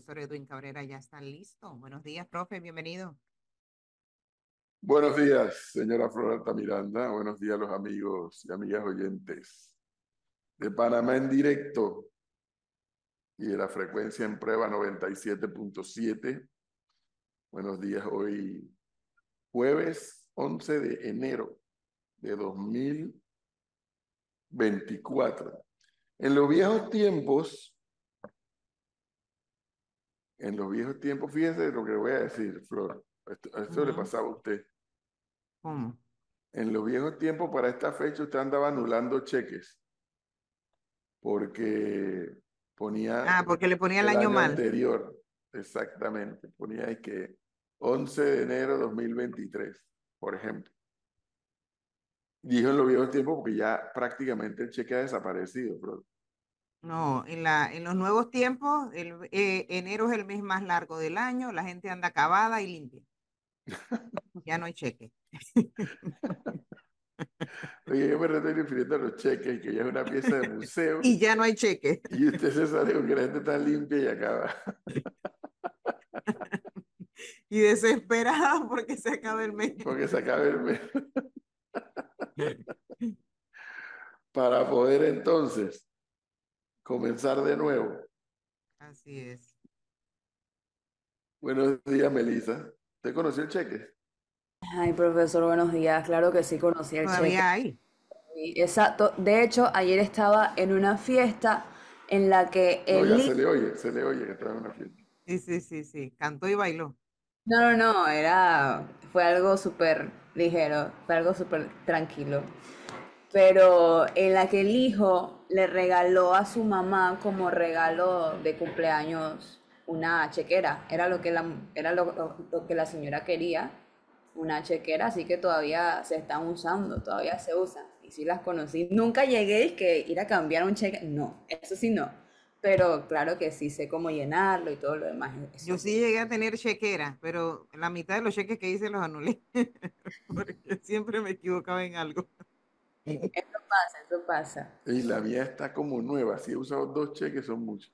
profesor Edwin Cabrera ya está listo. Buenos días, profe, bienvenido. Buenos días, señora Floralta Miranda. Buenos días, los amigos y amigas oyentes de Panamá en directo y de la frecuencia en prueba 97.7. Buenos días, hoy jueves 11 de enero de 2024. En los viejos tiempos, en los viejos tiempos, fíjese lo que voy a decir, Flor. Esto, le pasaba a usted. ¿Cómo? En los viejos tiempos, para esta fecha, usted andaba anulando cheques. Porque ponía. Ah, porque le ponía el, año, mal. anterior. Exactamente. Ponía ahí que 11 de enero de 2023, por ejemplo. Dijo en los viejos tiempos porque ya prácticamente el cheque ha desaparecido, Flor. No, en, la, en los nuevos tiempos, el, eh, enero es el mes más largo del año, la gente anda acabada y limpia. ya no hay cheque. Oye, yo me estoy refiriendo a los cheques, que ya es una pieza de museo. y ya no hay cheque. Y usted se sabe que la gente está limpia y acaba. y desesperada porque se acabe el mes. Porque se acabe el mes. Para poder entonces comenzar de nuevo. Así es. Buenos días, Melissa. ¿Te conoció el cheque? Ay, profesor, buenos días. Claro que sí conocí el Todavía cheque. hay. Exacto. De hecho, ayer estaba en una fiesta en la que No, el ya se le oye, se le oye que estaba en una fiesta. Sí, sí, sí, sí. Cantó y bailó. No, no, no, era, fue algo súper ligero, fue algo súper tranquilo. Pero en la que el hijo le regaló a su mamá como regalo de cumpleaños una chequera. Era lo que la, era lo, lo- lo que la señora quería, una chequera, así que todavía se están usando, todavía se usan. Y sí las conocí. Nunca llegué y que ir a cambiar un cheque, no, eso sí no. Pero claro que sí sé cómo llenarlo y todo lo demás. eso Yo sí llegué a tener chequera, pero la mitad de los cheques que hice los anulé. Porque siempre me equivocaba en algo. Eso pasa, eso pasa. Y la mía está como nueva. Si he usado dos cheques, son muchos.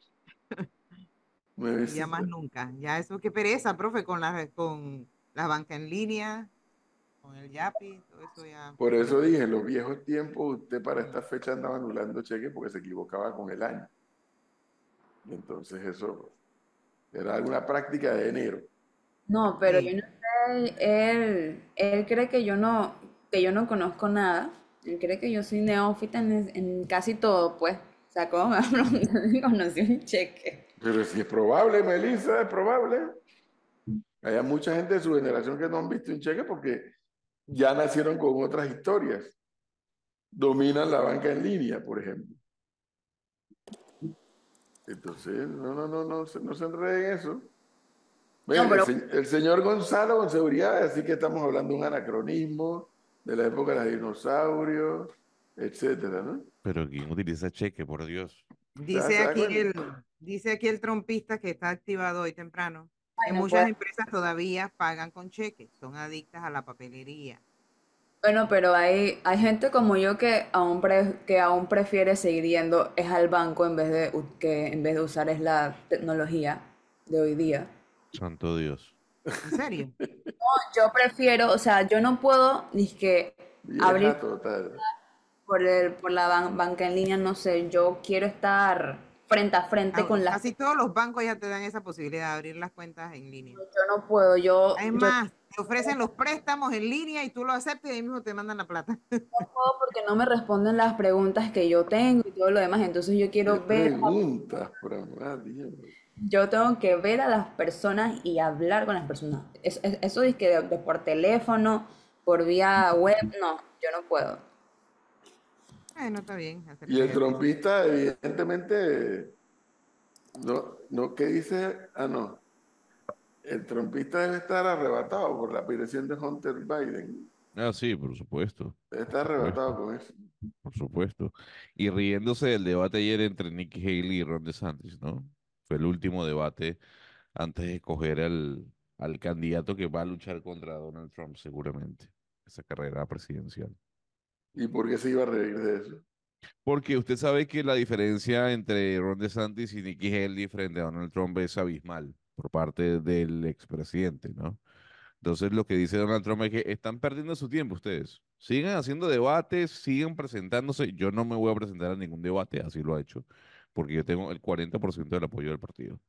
Ya más nunca. Ya eso qué pereza, profe, con la, con la banca en línea, con el Yapi, todo eso ya. Por eso dije, en los viejos tiempos, usted para esta fecha andaba anulando cheques porque se equivocaba con el año. Y entonces eso era una práctica de enero. No, pero Sí. yo no sé, él, él cree que yo no, que yo no conozco nada. Él cree que yo soy neófita en, en casi todo, pues. O sea, ¿cómo me va a preguntar si conocí un cheque? Pero si es probable, Melissa, es probable. Hay mucha gente de su generación que no han visto un cheque porque ya nacieron con otras historias. Dominan la banca en línea, por ejemplo. Entonces, no, no, no, no, se- no se enreden en eso. Pero- el, el señor Gonzalo con seguridad, así que estamos hablando de un anacronismo de la época de los dinosaurios, etcétera, ¿no? Pero ¿quién utiliza cheque, por Dios? Dice aquí el, dice aquí el trompista que está activado hoy temprano. Ay, que no muchas puedo. empresas todavía pagan con cheques, son adictas a la papelería. Bueno, pero hay, hay gente como yo que aún, pre- que aún prefiere seguir yendo es al banco en vez de, que, en vez de usar es la tecnología de hoy día. Santo Dios. ¿En serio? Yo prefiero, o sea, yo no puedo ni que abrir total. por el, por la ban- banca en línea, no sé, yo quiero estar frente a frente Ah, con la Casi todos los bancos ya te dan esa posibilidad de abrir las cuentas en línea. Yo no puedo, yo, Es yo más, te ofrecen los préstamos en línea y tú lo aceptas y ahí mismo te mandan la plata. no puedo porque no me responden las preguntas que yo tengo y todo lo demás, entonces yo quiero ¿Qué ver, preguntas, por amor Dios? Yo tengo que ver a las personas y hablar con las personas. Es- es- eso es que de, de por teléfono, por vía web, no, yo no puedo. Bueno, está bien. Y el trompista, evidentemente, no, no, ¿qué dice? Ah, no. El trompista debe estar arrebatado por la aparición de Hunter Biden. Ah, sí, por supuesto, Debe estar arrebatado con eso. por supuesto. Y riéndose del debate ayer entre Nikki Haley y Ron DeSantis, ¿no? Fue el último debate antes de escoger al, al candidato que va a luchar contra Donald Trump, seguramente, esa carrera presidencial. ¿Y por qué se iba a reír de eso? Porque usted sabe que la diferencia entre Ron DeSantis y Nikki Haley frente a Donald Trump es abismal por parte del expresidente, ¿no? Entonces lo que dice Donald Trump es que están perdiendo su tiempo ustedes. Sigan haciendo debates, sigan presentándose. Yo no me voy a presentar a ningún debate, así lo ha hecho, porque yo tengo el 40% del apoyo del partido.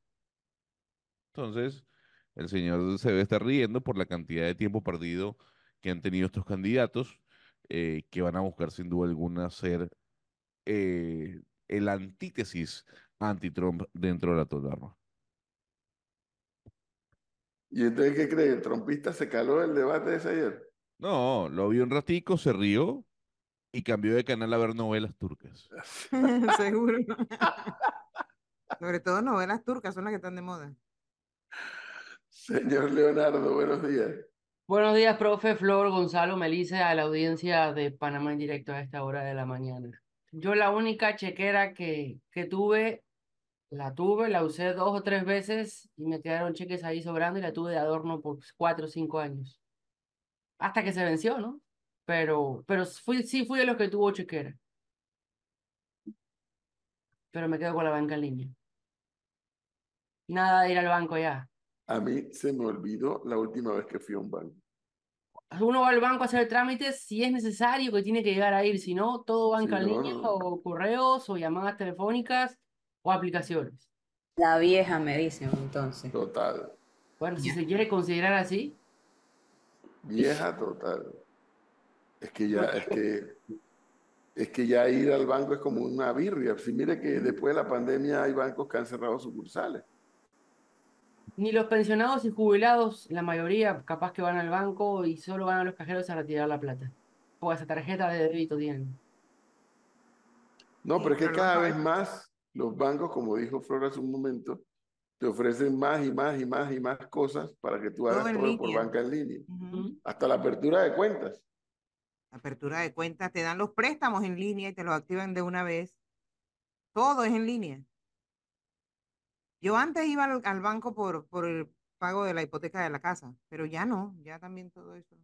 Entonces, el señor se debe estar riendo por la cantidad de tiempo perdido que han tenido estos candidatos, eh, que van a buscar sin duda alguna ser eh, el antítesis anti-Trump dentro de la totalidad. ¿Y entonces qué cree? ¿El trompista se caló del debate de ese ayer? No, lo vio un ratico, se rió y cambió de canal a ver novelas turcas. Seguro. Sobre todo novelas turcas son las que están de moda. Señor Leonardo, buenos días. Buenos días, profe Flor, Gonzalo, Melissa, a la audiencia de Panamá en directo a esta hora de la mañana. Yo la única chequera que, que tuve, la tuve, la usé dos o tres veces y me quedaron cheques ahí sobrando y la tuve de adorno por cuatro o cinco años. Hasta que se venció, ¿no? Pero, pero fui, sí fui de los que tuvo chequera. Pero me quedo con la banca en línea. Nada de ir al banco ya. A mí se me olvidó la última vez que fui a un banco. Uno va al banco a hacer trámites si es necesario que tiene que llegar a ir, si no, todo banca Si en no, línea no. o correos o llamadas telefónicas o aplicaciones. La vieja me dicen entonces. Total. Bueno, si se quiere considerar así, Vieja total. Es que ya, es que, es que ya ir al banco es como una birria. Si mire que después de la pandemia hay bancos que han cerrado sucursales. ni los pensionados y jubilados, la mayoría capaz que van al banco y solo van a los cajeros a retirar la plata. O esa tarjeta de débito tienen. No, pero es que cada vez más los bancos, como dijo Flor hace un momento, te ofrecen más y más y más y más cosas para que tú hagas todo por banca en línea. Hasta la apertura de cuentas. Apertura de cuentas, te dan los préstamos en línea y te los activan de una vez. Todo es en línea. Yo antes iba al, al banco por, por el pago de la hipoteca de la casa, pero ya no, ya también todo eso.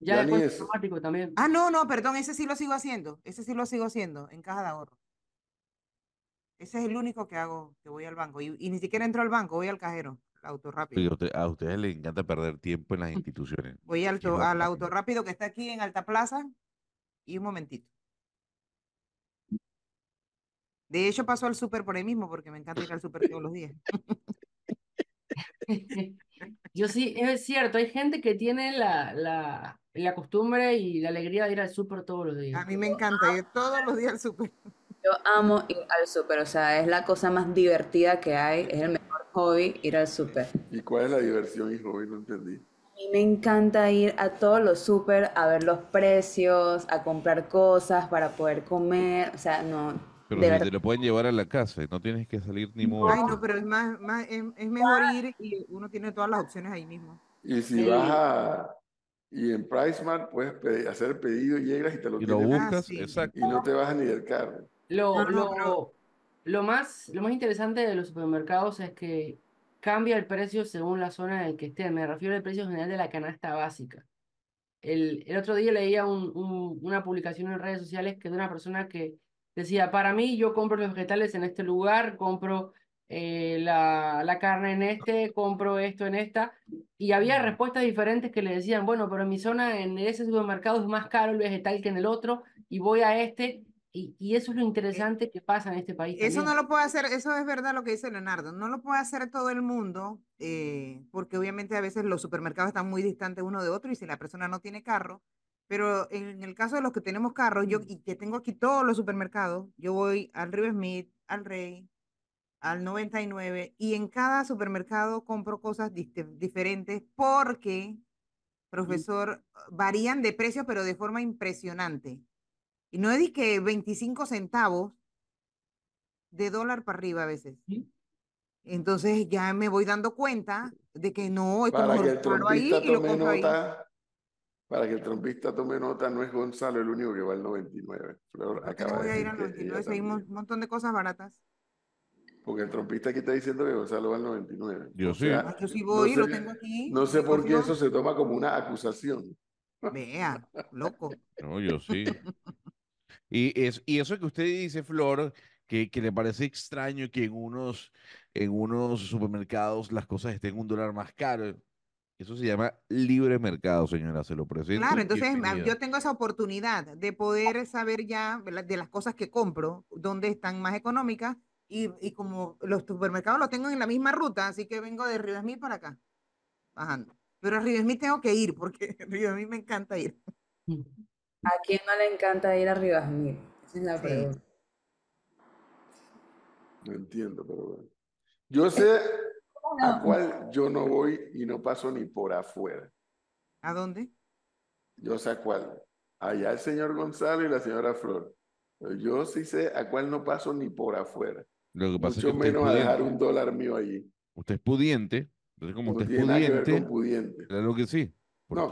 Ya Ya cuenta eso. automático también. Ah, no, no, perdón, ese sí lo sigo haciendo. Ese sí lo sigo haciendo en caja de ahorro. Ese es el único que hago, que voy al banco. Y, y ni siquiera entro al banco, voy al cajero, auto Oye, rápido. a usted- a ustedes les encanta perder tiempo en las instituciones. Voy al, to- al rápido. auto rápido que está aquí en Alta Plaza y un momentito. De hecho, paso al súper por ahí mismo porque me encanta ir al súper todos los días. Yo sí, es cierto, hay gente que tiene la, la, la costumbre y la alegría de ir al súper todos los A días. mí me encanta ir todos los días al súper. Yo amo ir al súper, o sea, es la cosa más divertida que hay, es el mejor hobby ir al súper. ¿Y cuál es la diversión, hijo? Hoy no entendí. A mí me encanta ir a todos los súper a ver los precios, a comprar cosas para poder comer, o sea, no, Pero de si verdad. te lo pueden llevar a la casa y no tienes que salir ni Ay, moverte. no, pero es más, más es, es mejor ir y uno tiene todas las opciones ahí mismo. Y si Sí. vas a... Y en PriceMart puedes pe- hacer el pedido y llegas y te lo Y lo tienen Ah, buscas, sí. exacto. y no te bajas ni del carro. Lo, No, no, lo, lo más, lo más interesante de los supermercados es que cambia el precio según la zona en el que esté. Me refiero al precio general de la canasta básica. El, el otro día leía un- un- una publicación en redes sociales que de una persona que decía, para mí yo compro los vegetales en este lugar, compro eh, la, la carne en este, compro esto en esta, y había respuestas diferentes que le decían, bueno, pero en mi zona, en ese supermercado es más caro el vegetal que en el otro, y voy a este, y, y eso es lo interesante que pasa en este país Eso también. no lo puede hacer, eso es verdad lo que dice Leonardo, no lo puede hacer todo el mundo, eh, porque obviamente a veces los supermercados están muy distantes uno de otro y si la persona no tiene carro, pero en el caso de los que tenemos carros, yo y que tengo aquí todos los supermercados, yo voy al River Smith, al Rey, al 99 y en cada supermercado compro cosas diferentes porque, profesor, varían de precio pero de forma impresionante. Y no es que 25 centavos de dólar para arriba a veces. Sí. Entonces ya me voy dando cuenta de que no, es Para como que el paro ahí trompista y lo tome compro ahí. nota, para que el trompista tome nota, no es Gonzalo el único que va al 99. Flor ¿Por qué acaba voy de a ir al que 99? ella Si hay un montón de cosas baratas. Porque el trompista aquí está diciendo que Gonzalo va al 99. Yo O sí. sea, Ah, yo sí no voy, lo sé- tengo aquí. No sé yo por qué eso se toma como una acusación. Vea, loco. No, yo sí. Y, es, y eso que usted dice, Flor, que, que le parece extraño que en unos, en unos supermercados las cosas estén un dólar más caro. Eso se llama libre mercado, señora. Se lo presento. Claro, entonces ah, bienvenida. yo tengo esa oportunidad de poder saber ya de las cosas que compro, dónde están más económicas y, y como los supermercados los tengo en la misma ruta, así que vengo de Rivasmil para acá, bajando. Pero a Rivasmil tengo que ir porque a Rivasmil me encanta ir. ¿A quién no le encanta ir a Rivasmil? Esa es la Sí. pregunta. No entiendo, pero bueno. Yo sé a cuál yo no voy y no paso ni por afuera. ¿A dónde? Yo sé a cuál. Allá el señor Gonzalo y la señora Flor. Pero yo sí sé a cuál no paso ni por afuera. Lo que pasa es Mucho que es menos a dejar pudiente. un dólar mío allí. Usted es pudiente. Entonces, como No usted es tiene nada que ver pudiente, con pudiente. claro que sí. No.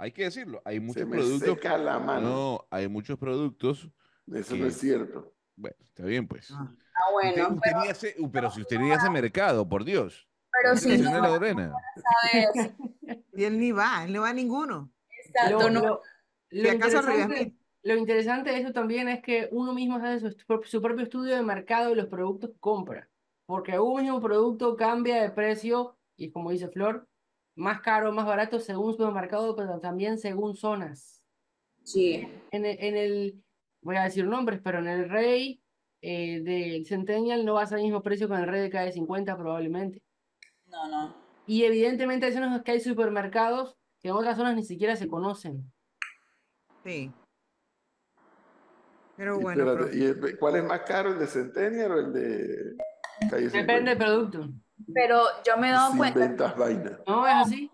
Hay que decirlo, hay Se muchos me productos. seca la mano. No, hay muchos productos. Eso que- no es cierto. Bueno, está bien, pues. Ah, Ah, Usted, bueno, usted ni hace- uh, pero si usted ni hace mercado, por Dios. pero si no no la Lorena. Y él ni va, él no va a ninguno. exacto, Lo, no, lo- interesante, Rivasmil. lo interesante de eso también es que uno mismo hace su, propio estudio de mercado de los productos que compra. Porque un mismo producto cambia de precio y como dice Flor, más caro, más barato según supermercado, pero también según zonas. sí, En el, en el- voy a decir nombres, pero en el Rey eh, del Centennial no va a ser el mismo precio con el Rey de calle 50 probablemente. no, no. Y evidentemente hay zonas en que hay supermercados que en otras zonas ni siquiera se conocen. Sí. Pero Y bueno, espérate. ¿y el- ¿cuál es más caro, el de Centennial o el de Calle 50? Depende del producto. Pero yo me he dado cuenta, ventas vaina. ¿No es así?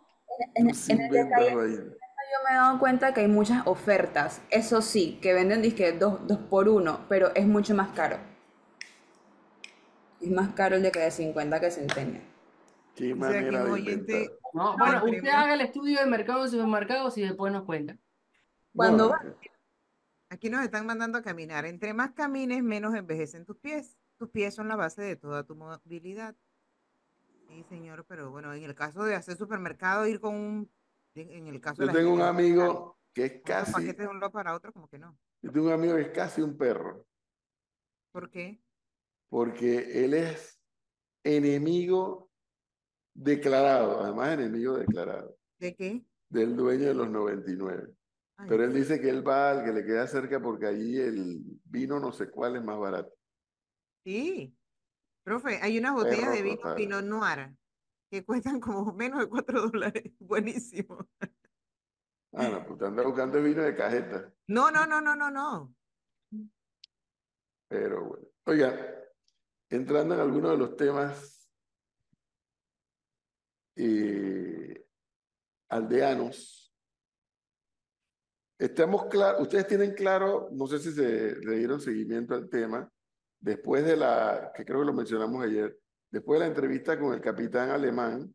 en, en el detalle, vaina. yo me he dado cuenta que hay muchas ofertas. Eso sí, que venden disque dos, dos por uno, pero es mucho más caro. Es más caro el de que de 50 que Centennial. Qué manera de oyente, inventar. No, bueno, usted haga el estudio de mercado de supermercados y después nos cuenta. Cuando No, aquí nos están mandando a caminar. Entre más camines, menos envejecen tus pies. Tus pies son la base de toda tu movilidad. Sí, señor, pero bueno, en el caso de hacer supermercado, ir con un, en el caso Yo tengo un amigo que es casi, paquetes de un lado para otro, como que no. yo tengo un amigo que es casi un perro, ¿Por qué? porque él es enemigo declarado, además enemigo declarado, ¿De qué? del dueño de los 99. Ay, Pero él dice que él va al que le queda cerca porque allí el vino no sé cuál es más barato. sí. Profe, hay unas botellas de vino total. Pinot Noir que cuestan como menos de 4 dólares. Buenísimo. Ah, no, pues anda buscando vino de cajeta. No, no, no, no, no, no. Pero bueno. Oiga, entrando en algunos de los temas eh, aldeanos, estamos claros, ustedes tienen claro, no sé si se le dieron seguimiento al tema, después de la, que creo que lo mencionamos ayer, después de la entrevista con el capitán alemán,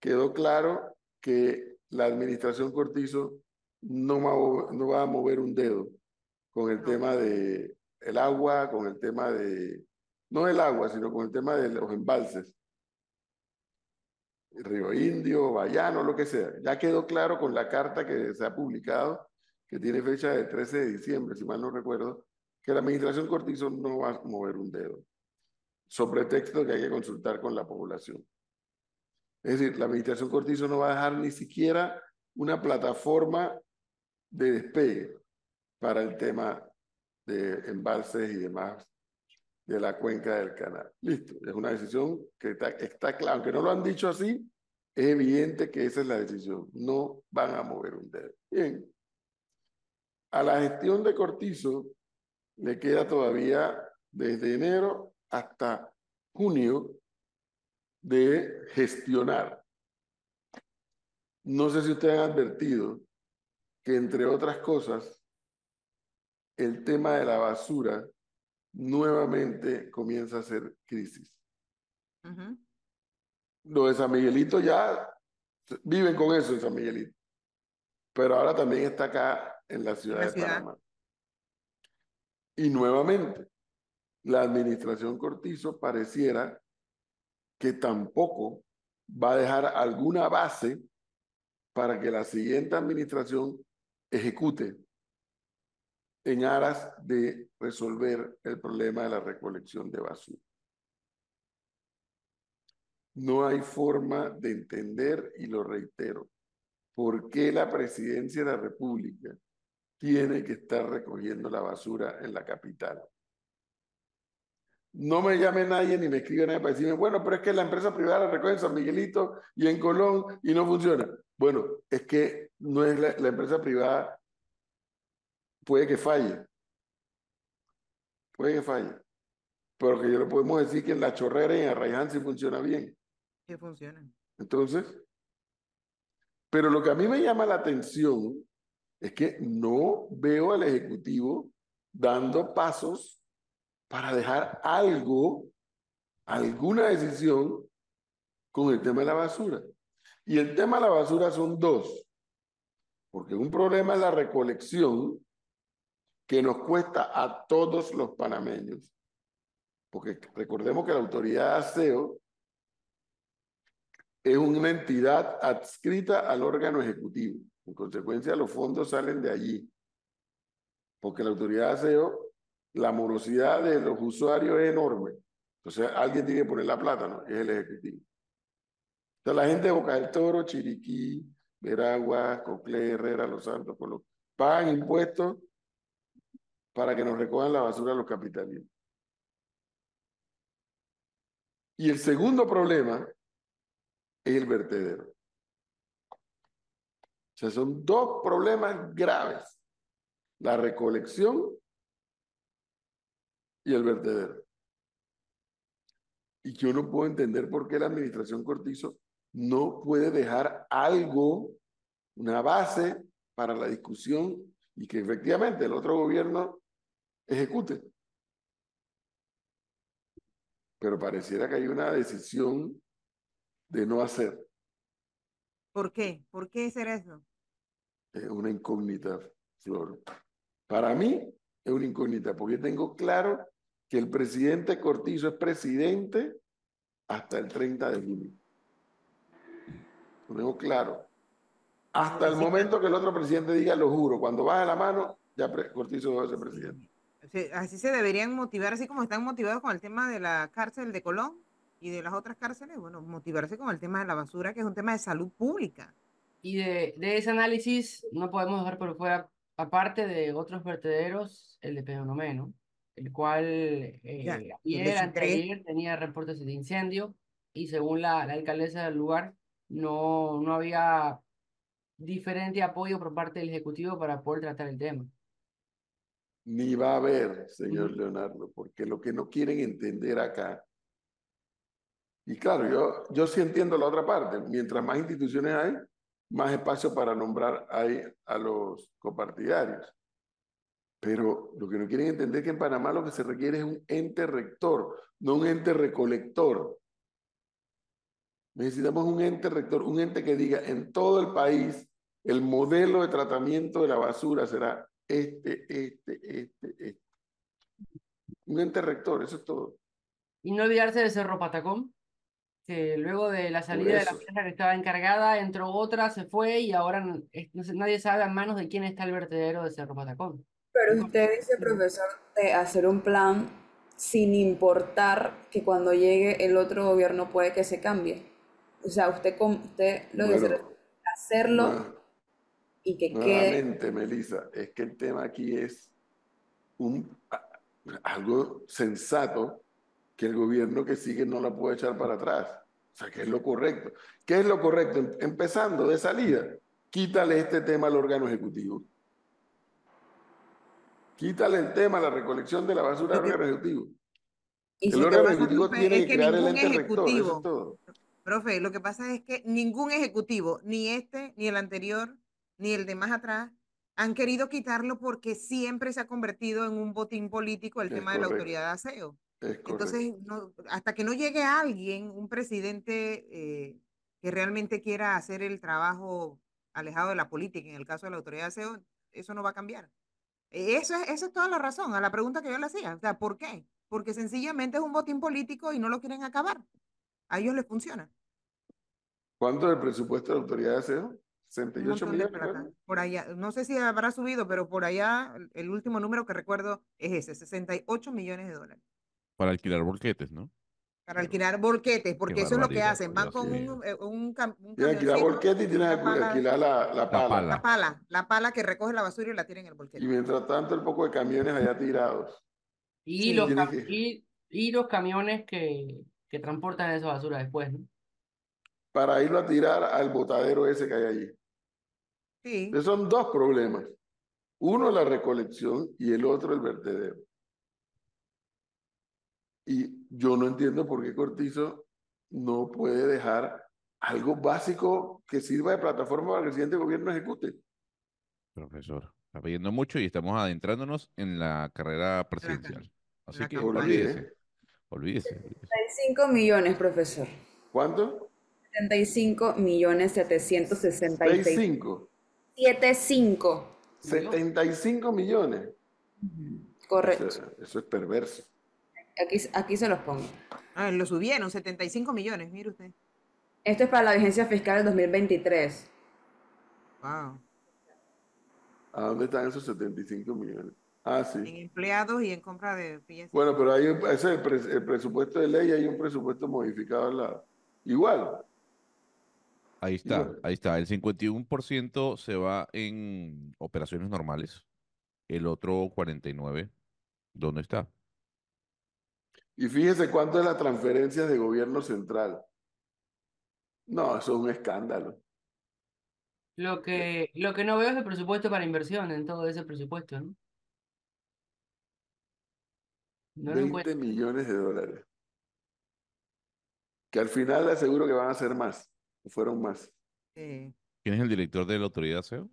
quedó claro que la administración Cortizo no va, no va a mover un dedo con el tema de el agua, con el tema de, no el agua, sino con el tema de los embalses. Río Indio, Bayano, lo que sea. Ya quedó claro con la carta que se ha publicado, que tiene fecha de 13 de diciembre, si mal no recuerdo, que la administración Cortizo no va a mover un dedo, sobre texto que hay que consultar con la población. Es decir, la administración Cortizo no va a dejar ni siquiera una plataforma de despegue para el tema de embalses y demás de la cuenca del canal. Listo, es una decisión que está, está clara, aunque no lo han dicho así, es evidente que esa es la decisión. No van a mover un dedo. Bien. A la gestión de Cortizo le queda todavía desde enero hasta junio de gestionar. No sé si ustedes han advertido que, entre otras cosas, el tema de la basura nuevamente comienza a ser crisis. Ujú. Lo de San Miguelito ya viven con eso en San Miguelito, pero ahora también está acá en la ciudad la de ciudad. Panamá. Y nuevamente, la administración Cortizo pareciera que tampoco va a dejar alguna base para que la siguiente administración ejecute en aras de resolver el problema de la recolección de basura. No hay forma de entender, y lo reitero, por qué la presidencia de la República tiene que estar recogiendo la basura en la capital. No me llame nadie ni me escribe nadie para decirme, bueno, pero es que la empresa privada la recoge en San Miguelito y en Colón y no funciona. Bueno, es que no es la, la empresa privada, puede que falle. Puede que falle. Pero que yo le podemos decir que en la chorrera y en Arraiján sí funciona bien. Sí funciona. Entonces, pero lo que a mí me llama la atención es que no veo al Ejecutivo dando pasos para dejar algo, alguna decisión con el tema de la basura. Y el tema de la basura son dos, porque un problema es la recolección que nos cuesta a todos los panameños, porque recordemos que la autoridad de aseo es una entidad adscrita al órgano ejecutivo. En consecuencia, los fondos salen de allí. Porque la autoridad de aseo, la morosidad de los usuarios es enorme. Entonces, alguien tiene que poner la plata, ¿no? Es el ejecutivo. Entonces, la gente de Boca del Toro, Chiriquí, Veragua, Coclé, Herrera, Los Santos, pagan impuestos para que nos recojan la basura los capitalinos. Y el segundo problema es el vertedero. O sea, son dos problemas graves. La recolección y el vertedero. Y yo no puedo entender por qué la administración Cortizo no puede dejar algo, una base para la discusión y que efectivamente el otro gobierno ejecute. Pero pareciera que hay una decisión de no hacer. ¿Por qué? ¿Por qué hacer eso? Es una incógnita, Flor. Para mí es una incógnita, porque tengo claro que el presidente Cortizo es presidente hasta el 30 de junio. Lo tengo claro. Hasta el momento que el otro presidente diga, lo juro, cuando baje la mano, ya Cortizo va a ser presidente. Así se deberían motivar, así como están motivados con el tema de la cárcel de Colón y de las otras cárceles, bueno, motivarse con el tema de la basura, que es un tema de salud pública. Y de, de ese análisis no podemos dejar por fuera, aparte de otros vertederos, el de Penonomeno, el cual eh, ayer, anteayer, tenía reportes de incendio y según la, la alcaldesa del lugar, no, no había diferente apoyo por parte del Ejecutivo para poder tratar el tema. Ni va a haber, señor Leonardo, porque lo que no quieren entender acá y claro, yo, yo sí entiendo la otra parte. Mientras más instituciones hay, más espacio para nombrar hay a los copartidarios. Pero lo que no quieren entender es que en Panamá lo que se requiere es un ente rector, no un ente recolector. Necesitamos un ente rector, un ente que diga en todo el país el modelo de tratamiento de la basura será este, este, este, este. Un ente rector, eso es todo. Y no olvidarse de Cerro Patacón que luego de la salida de la empresa que estaba encargada, entró otra, se fue y ahora no nadie sabe a manos de quién está el vertedero de Cerro Patacón. Pero usted dice, profesor, de hacer un plan sin importar que cuando llegue el otro gobierno puede que se cambie. O sea, usted, usted lo que dice hacerlo y que nuevamente, quede... Melissa, es que el tema aquí es un, algo sensato que el gobierno que sigue no la puede echar para atrás. O sea, que es lo correcto. ¿Qué es lo correcto? Em, empezando de salida, quítale este tema al órgano ejecutivo. Quítale el tema, la recolección de la basura al órgano ejecutivo. el órgano ejecutivo tiene que, crear el ente rector, eso es todo. Profe, lo que pasa es que ningún ejecutivo, ni este, ni el anterior, ni el de más atrás, han querido quitarlo porque siempre se ha convertido en un botín político el tema de la autoridad de aseo. Entonces, hasta que no llegue alguien, un presidente eh, que realmente quiera hacer el trabajo alejado de la política, en el caso de la autoridad de aseo, eso no va a cambiar. E, eso es, esa es toda la razón a la pregunta que yo le hacía. O sea, ¿por qué? Porque sencillamente es un botín político y no lo quieren acabar. A ellos les funciona. ¿Cuánto es el presupuesto de la autoridad de aseo? Un 68 montón de millones. Por allá, no sé si habrá subido, pero por allá el último número que recuerdo es ese, 68 millones de dólares. Para alquilar volquetes, ¿no? Para alquilar volquetes, porque eso es lo que hacen. Van con un, eh, un, cam- un Tienes que alquilar y y tienes que alquilar la, la pala. pala. La pala, la pala que recoge la basura y la tira en el Y volquete. mientras tanto, el poco de camiones allá tirados. Y, Sí. los, Tiene cam- que- y, y los camiones que, que transportan esa basura después, ¿no? Para irlo a tirar al botadero ese que hay allí. Sí, Entonces son dos problemas. Uno la recolección y el otro el vertedero. Y yo no entiendo por qué Cortizo no puede dejar algo básico que sirva de plataforma para que el siguiente gobierno ejecute. Profesor, está pidiendo mucho y estamos adentrándonos en la carrera presidencial. Así la que campaña. olvídese, olvídese. olvídese. 75 millones, profesor. ¿Cuánto? 75 millones 766. 6,5. 75. 75 millones. Correcto. Eso, eso es perverso. Aquí, aquí se los pongo. Ah, lo subieron, 75 millones, mire usted. Esto es para la vigencia fiscal del 2023. Wow. ¿A dónde están esos 75 millones? Ah, En sí. empleados y en compra de piezas. Bueno, pero hay, un- ese es el, pres- el presupuesto de ley, hay un presupuesto modificado al lado. Igual. Ahí está, ahí está. El 51% se va en operaciones normales. El otro 49%, ¿dónde está? Y fíjese cuánto es la transferencia de gobierno central. No, eso es un escándalo. Lo que, lo que no veo es el presupuesto para inversión en todo ese presupuesto, ¿no? No lo 20 encuentro. millones de dólares. Que al final le aseguro que van a ser más. o Fueron más. ¿Quién es el director de la autoridad SEO?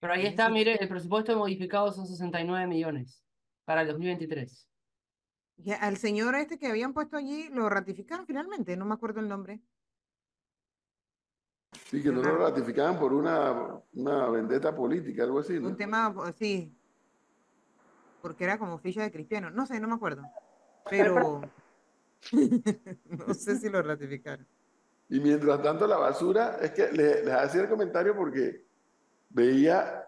Pero ahí está, mire, el presupuesto modificado son 69 millones para el 2023. Ya, al señor este que habían puesto allí, lo ratificaron finalmente, no me acuerdo el nombre. Sí, que no lo ratificaban por una, una vendetta política, algo así, ¿no? Un tema, pues, sí, porque era como ficha de cristiano, no sé, no me acuerdo, pero no sé si lo ratificaron. Y mientras tanto la basura, es que le- les hacía el comentario porque veía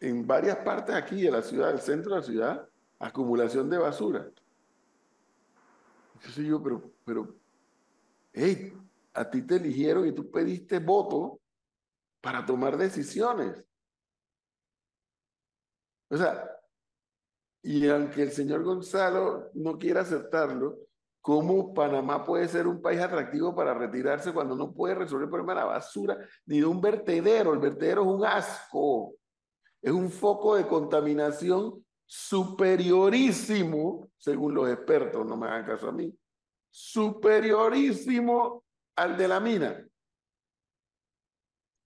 en varias partes aquí de la ciudad, del centro de la ciudad, acumulación de basura. Entonces yo, pero, pero, hey, a ti te eligieron y tú pediste voto para tomar decisiones. O sea, y aunque el señor Gonzalo no quiera aceptarlo, ¿cómo Panamá puede ser un país atractivo para retirarse cuando no puede resolver el problema de la basura ni de un vertedero? El vertedero es un asco, es un foco de contaminación superiorísimo, según los expertos, no me hagan caso a mí, superiorísimo al de la mina,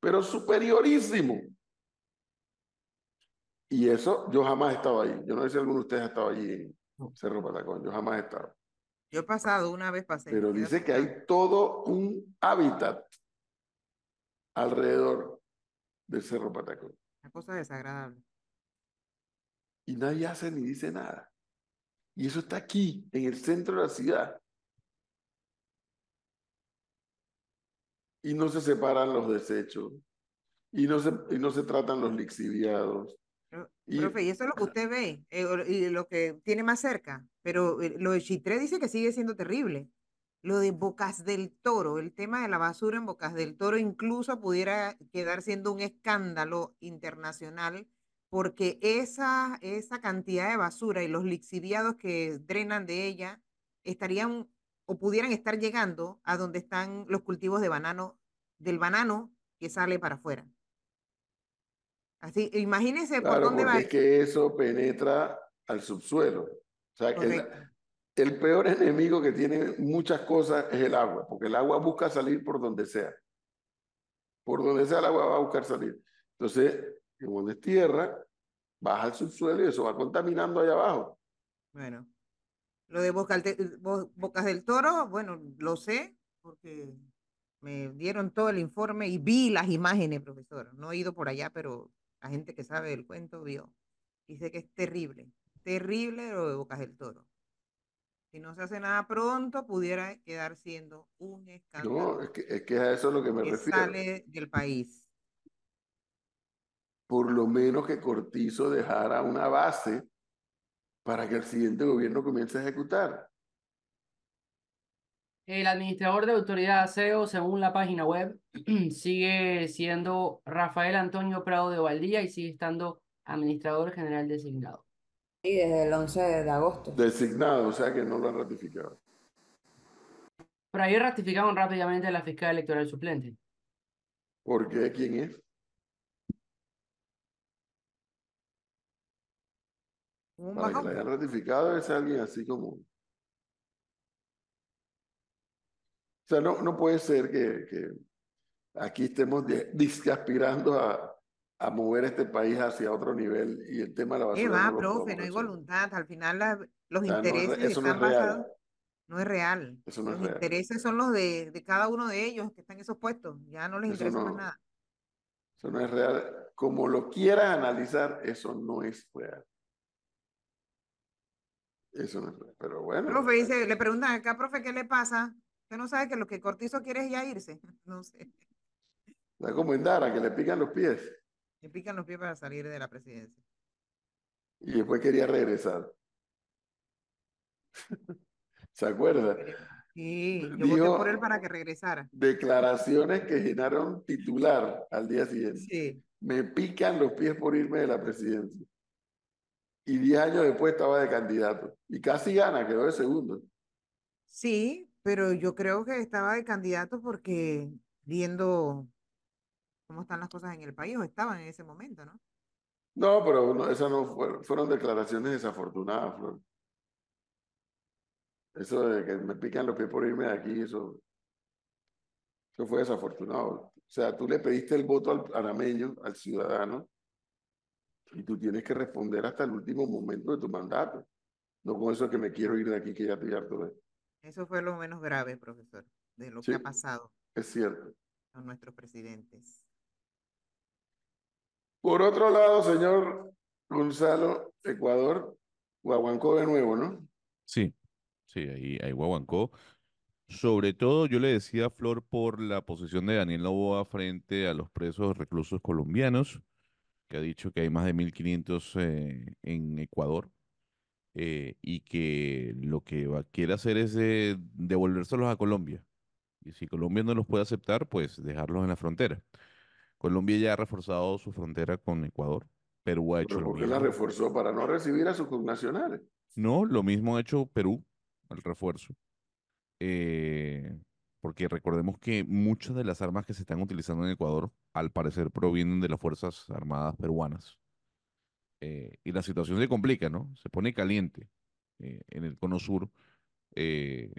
pero superiorísimo. Y eso, yo jamás he estado ahí. Yo no sé si alguno de ustedes ha estado allí en Cerro Patacón. Yo jamás he estado. Yo he pasado una vez pasé. Pero dice que hay todo un hábitat alrededor del Cerro Patacón. Una cosa desagradable. Y nadie hace ni dice nada. Y eso está aquí, en el centro de la ciudad. Y no se separan los desechos. Y no se, y no se tratan los lixiviados. Y- Profe, y eso es lo que usted ve, eh, y lo que tiene más cerca, pero eh, lo de Chitré dice que sigue siendo terrible. Lo de Bocas del Toro, el tema de la basura en Bocas del Toro incluso pudiera quedar siendo un escándalo internacional porque esa, esa cantidad de basura y los lixiviados que drenan de ella estarían o pudieran estar llegando a donde están los cultivos de banano, del banano que sale para afuera. Así, imagínense por Claro, dónde va. es que eso penetra al subsuelo. O sea, que el, el peor enemigo que tiene muchas cosas es el agua, porque el agua busca salir por donde sea. Por donde sea el agua va a buscar salir. Entonces, como es tierra, baja al subsuelo y eso va contaminando allá abajo. Bueno, lo de Boca- Bo- Bocas del Toro, bueno, lo sé porque me dieron todo el informe y vi las imágenes, profesor. No he ido por allá, pero la gente que sabe del cuento vio. Dice que es terrible, terrible lo de Bocas del Toro. si no se hace nada pronto, pudiera quedar siendo un escándalo No, es que, es que a eso es lo que me que refiero. sale del país. Por lo menos que Cortizo dejara una base para que el siguiente gobierno comience a ejecutar. El administrador de autoridad de aseo, según la página web, sigue siendo Rafael Antonio Prado de Valdía y sigue estando administrador general designado. Y desde el 11 de agosto. Designado, o sea que no lo han ratificado. Pero ayer ratificaron rápidamente a la fiscal electoral suplente. ¿Por qué? ¿Quién es? Un Para que bajón. la hayan ratificado es alguien así como... O sea, no, no puede ser que, que aquí estemos de- disque aspirando a, a mover este país hacia otro nivel y el tema de la ¿Qué basura va, no profe? No hay voluntad. Al final la- los O sea, no es re- intereses no es están real. basados. No es real. Eso no es los real. intereses son los de, de cada uno de ellos que están en esos puestos. Ya no les Eso interesa más no- nada. Eso no es real. Como lo quieras analizar, eso no es real. Eso no es. Pero bueno. Profe dice, le preguntan acá, profe, ¿qué le pasa? Usted no sabe que lo que Cortizo quiere es ya irse. No sé. Está como en Dara, que le pican los pies. Le pican los pies para salir de la presidencia. Y después quería regresar. ¿Se acuerda? Sí, yo Dijo- voté por él para que regresara. Declaraciones que generaron titular al día siguiente. Sí. Me pican los pies por irme de la presidencia. Y diez años después estaba de candidato. Y casi gana, quedó de segundo. Sí, pero yo creo que estaba de candidato porque viendo cómo están las cosas en el país, o estaban en ese momento, ¿no? No, pero no, esas no fueron, fueron declaraciones desafortunadas, Flor. Eso de que me pican los pies por irme de aquí, eso, eso fue desafortunado. O sea, tú le pediste el voto al panameño, al ciudadano, y tú tienes que responder hasta el último momento de tu mandato. No con eso que me quiero ir de aquí, que ya estoy harto de. Eso fue lo menos grave, profesor, de lo Sí. que ha pasado Es cierto. con nuestros presidentes. Por otro lado, señor Gonzalo, Ecuador, Guaguancó de nuevo, ¿no? Sí, sí, ahí, ahí guaguancó. Sobre todo, yo le decía a Flor por la posición de Daniel Noboa frente a los presos reclusos colombianos, que ha dicho que hay más de 1.500 eh, en Ecuador eh, y que lo que va, quiere hacer es eh, devolvérselos a Colombia. Y si Colombia no los puede aceptar, pues dejarlos en la frontera. Colombia ya ha reforzado su frontera con Ecuador. Perú ha hecho Pero lo ¿por qué la mismo. reforzó? Para no recibir a sus connacionales. No, lo mismo ha hecho Perú, el refuerzo. Eh, porque recordemos que muchas de las armas que se están utilizando en Ecuador, al parecer, provienen de las Fuerzas Armadas peruanas. Eh, y la situación se complica, ¿no? Se pone caliente eh, en el cono sur eh,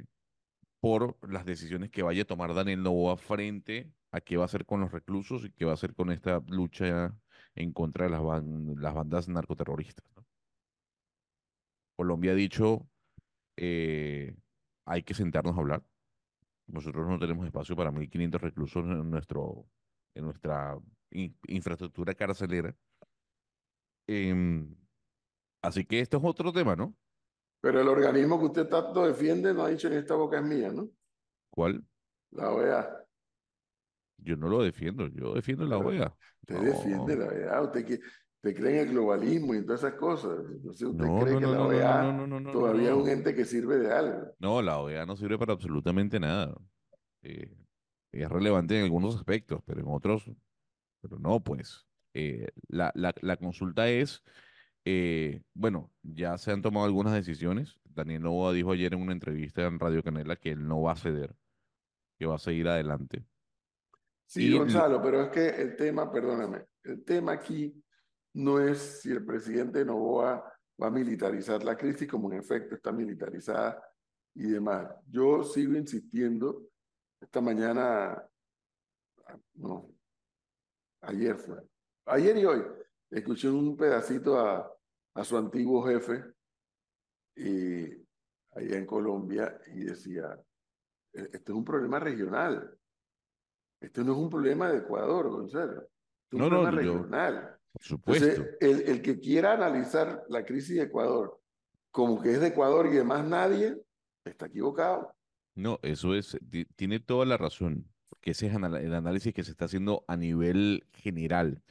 por las decisiones que vaya a tomar Daniel Noboa frente a qué va a hacer con los reclusos y qué va a hacer con esta lucha en contra de las, ban- las bandas narcoterroristas. Colombia ha dicho, hay que sentarnos a hablar. Nosotros no tenemos espacio para 1.500 reclusos en, nuestro, en nuestra in- infraestructura carcelera. Em, así que esto es otro tema, ¿no? Pero el organismo que usted tanto defiende no ha dicho en esta boca es mía, ¿no? ¿Cuál? La OEA. Yo no lo defiendo, yo defiendo la OEA. Usted No. defiende la OEA. Usted, que, usted cree en el globalismo y todas esas cosas. Entonces usted No, cree no, que no, la OEA todavía es no. un ente que sirve de algo. No, la OEA no sirve para absolutamente nada. Eh, es relevante en algunos aspectos, pero en otros, pero no, pues. Eh, la, la, la consulta es, eh, bueno, ya se han tomado algunas decisiones. Daniel Noboa dijo ayer en una entrevista en Radio Canela que él no va a ceder, que va a seguir adelante. Sí, Y Gonzalo, pero es que el tema, perdóname, el tema aquí no es si el presidente Novoa va a militarizar la crisis, como en efecto está militarizada y demás. Yo sigo insistiendo, esta mañana, no, ayer fue, ayer y hoy, escuché un pedacito a, a su antiguo jefe y allá en Colombia y decía, "E- esto es un problema regional. Esto no es un problema de Ecuador, Gonzalo. Es un No, no, problema yo- regional. Por supuesto. Entonces, el, el que quiera analizar la crisis de Ecuador como que es de Ecuador y de más nadie, está equivocado. No, eso es, ti- tiene toda la razón, porque ese es el análisis que se está haciendo a nivel general,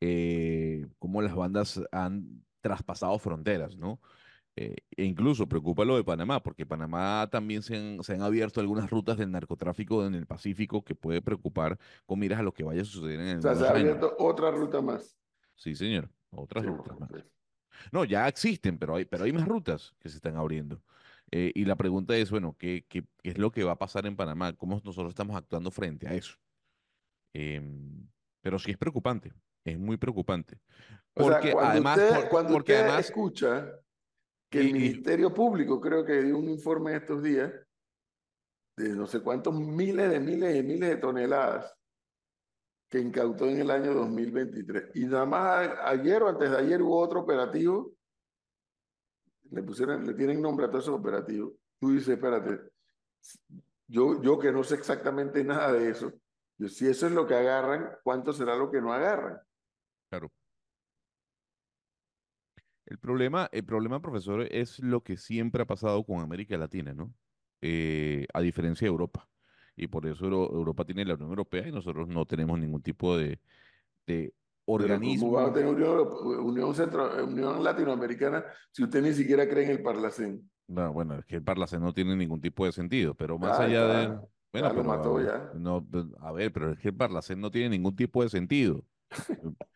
eh, cómo las bandas han traspasado fronteras, ¿no? Eh, e incluso preocupa lo de Panamá, porque Panamá también se han, se han abierto algunas rutas del narcotráfico en el Pacífico que puede preocupar con miras a lo que vaya a suceder en O sea, se ha abierto otra ruta más. Sí, señor, otras Sí, rutas más. pues, No, ya existen, pero hay, pero hay más rutas que se están abriendo. Eh, y la pregunta es, bueno, ¿qué, qué, qué es lo que va a pasar en Panamá? ¿Cómo nosotros estamos actuando frente a eso? Em, pero sí es preocupante, es muy preocupante. O sea, Porque cuando además, usted, por- cuando porque usted además, escucha que el y- Ministerio Público creo que dio un informe estos días de no sé cuántos miles de miles y miles de toneladas que incautó en el año 2023. Y nada más ayer o antes de ayer hubo otro operativo, le pusieron, le tienen nombre a todos esos operativos. Tú dices, espérate, yo, yo que no sé exactamente nada de eso, yo, si eso es lo que agarran, ¿cuánto será lo que no agarran? claro. El problema, el problema, profesor, es lo que siempre ha pasado con América Latina, ¿no? Eh, a diferencia de Europa. Y por eso Euro- Europa tiene la Unión Europea y nosotros no tenemos ningún tipo de, de Pero ¿cómo va a organismo. tener Unión, Unión, Centro- Unión Latinoamericana si usted ni siquiera cree en el Parlacén? No, bueno, es que el Parlacén no tiene ningún tipo de sentido, pero más allá de... Bueno, ya lo pero mató a- ya. no, a ver, pero es que el Parlacén no tiene ningún tipo de sentido.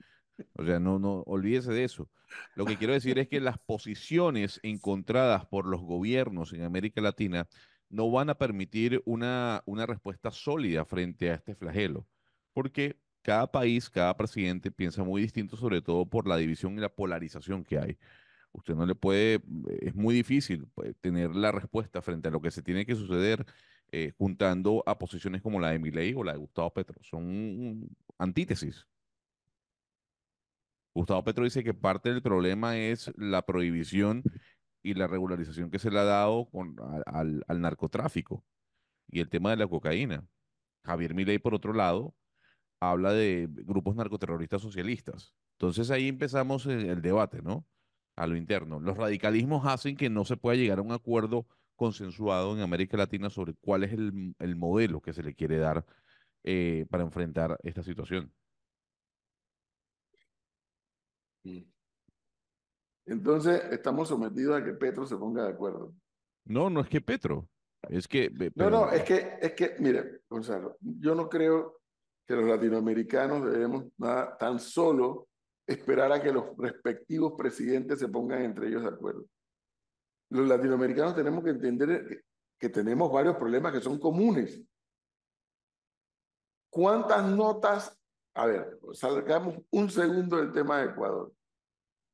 O sea, no, no, olvídese de eso. Lo que quiero decir es que las posiciones encontradas por los gobiernos en América Latina no van a permitir una, una respuesta sólida frente a este flagelo, porque cada país, cada presidente piensa muy distinto, sobre todo por la división y la polarización que hay. Usted no le puede, es muy difícil pues, tener la respuesta frente a lo que se tiene que suceder eh, juntando a posiciones como la de Milei o la de Gustavo Petro. Son antítesis. Gustavo Petro dice que parte del problema es la prohibición y la regularización que se le ha dado con, al, al narcotráfico y el tema de la cocaína. Javier Milei, por otro lado, habla de grupos narcoterroristas socialistas. Entonces ahí empezamos el, el debate, ¿no? A lo interno. Los radicalismos hacen que no se pueda llegar a un acuerdo consensuado en América Latina sobre cuál es el, el modelo que se le quiere dar eh, para enfrentar esta situación. Entonces, estamos sometidos a que Petro se ponga de acuerdo. No, no es que Petro, es que... eh, No, pero- no, es que, es que, mire, Gonzalo, yo no creo que los latinoamericanos debemos nada, tan solo esperar a que los respectivos presidentes se pongan entre ellos de acuerdo. Los latinoamericanos tenemos que entender que, que tenemos varios problemas que son comunes. ¿Cuántas notas? A ver, salgamos un segundo del tema de Ecuador.